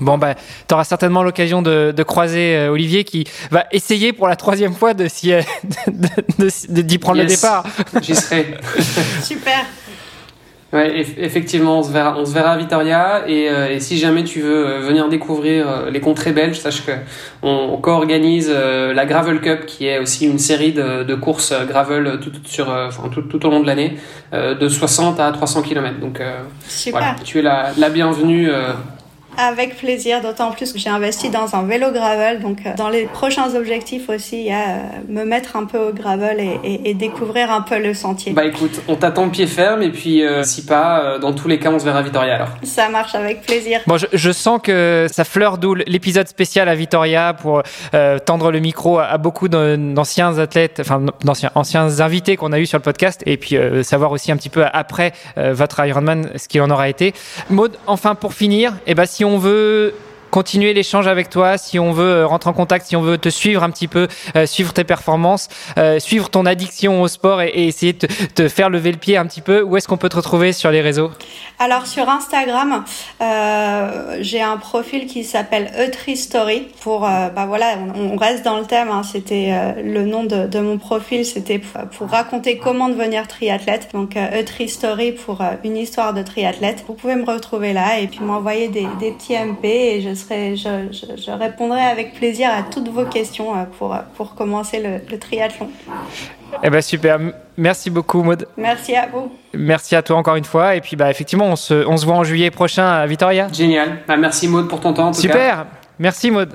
Speaker 1: Bon, bah, tu auras certainement l'occasion de, de, croiser euh, Olivier qui va essayer pour la troisième fois de d'y de, de, prendre le départ.
Speaker 2: J'y serai.
Speaker 3: Super.
Speaker 2: Ouais, effectivement, on se verra, on se verra à Vitoria. Et, euh, et si jamais tu veux euh, venir découvrir euh, les contrées belges, sache que on, co-organise la Gravel Cup, qui est aussi une série de, de courses gravel tout, sur, enfin, tout, tout, au long de l'année, de 60 à 300 km. Donc, voilà, tu es la, la bienvenue
Speaker 3: avec plaisir, d'autant plus que j'ai investi dans un vélo gravel. Donc, euh, dans les prochains objectifs aussi, il y a euh, me mettre un peu au gravel et, et, découvrir un peu le sentier.
Speaker 2: Bah écoute, on t'attend pied ferme et puis euh, si pas, dans tous les cas, on se verra à Vitoria alors.
Speaker 3: Ça marche avec plaisir.
Speaker 1: Bon, je, je sens que ça fleure d'où l'épisode spécial à Vitoria pour tendre le micro à, beaucoup d'anciens athlètes, enfin d'anciens anciens invités qu'on a eu sur le podcast et puis savoir aussi un petit peu après votre Ironman ce qu'il en aura été. Maud, enfin pour finir, et eh ben si on on veut continuer l'échange avec toi, si on veut euh, rentrer en contact, si on veut te suivre un petit peu, euh, suivre tes performances, euh, suivre ton addiction au sport et, essayer de te, faire lever le pied un petit peu, où est-ce qu'on peut te retrouver sur les réseaux?
Speaker 3: Alors sur Instagram, j'ai un profil qui s'appelle Story pour, bah voilà, on, reste dans le thème, hein, c'était le nom de, mon profil, c'était pour, raconter comment devenir triathlète, donc Story pour une histoire de triathlète. Vous pouvez me retrouver là et puis m'envoyer des, des petits MP et je je, répondrai avec plaisir à toutes vos questions euh, pour, pour commencer le, triathlon.
Speaker 1: Eh ben super, merci beaucoup Maud.
Speaker 3: Merci à vous.
Speaker 1: Merci à toi encore une fois et puis bah effectivement on se, on se voit en juillet prochain à Vitoria.
Speaker 2: Génial, bah, merci Maud pour ton temps. En tout
Speaker 1: super, merci Maud.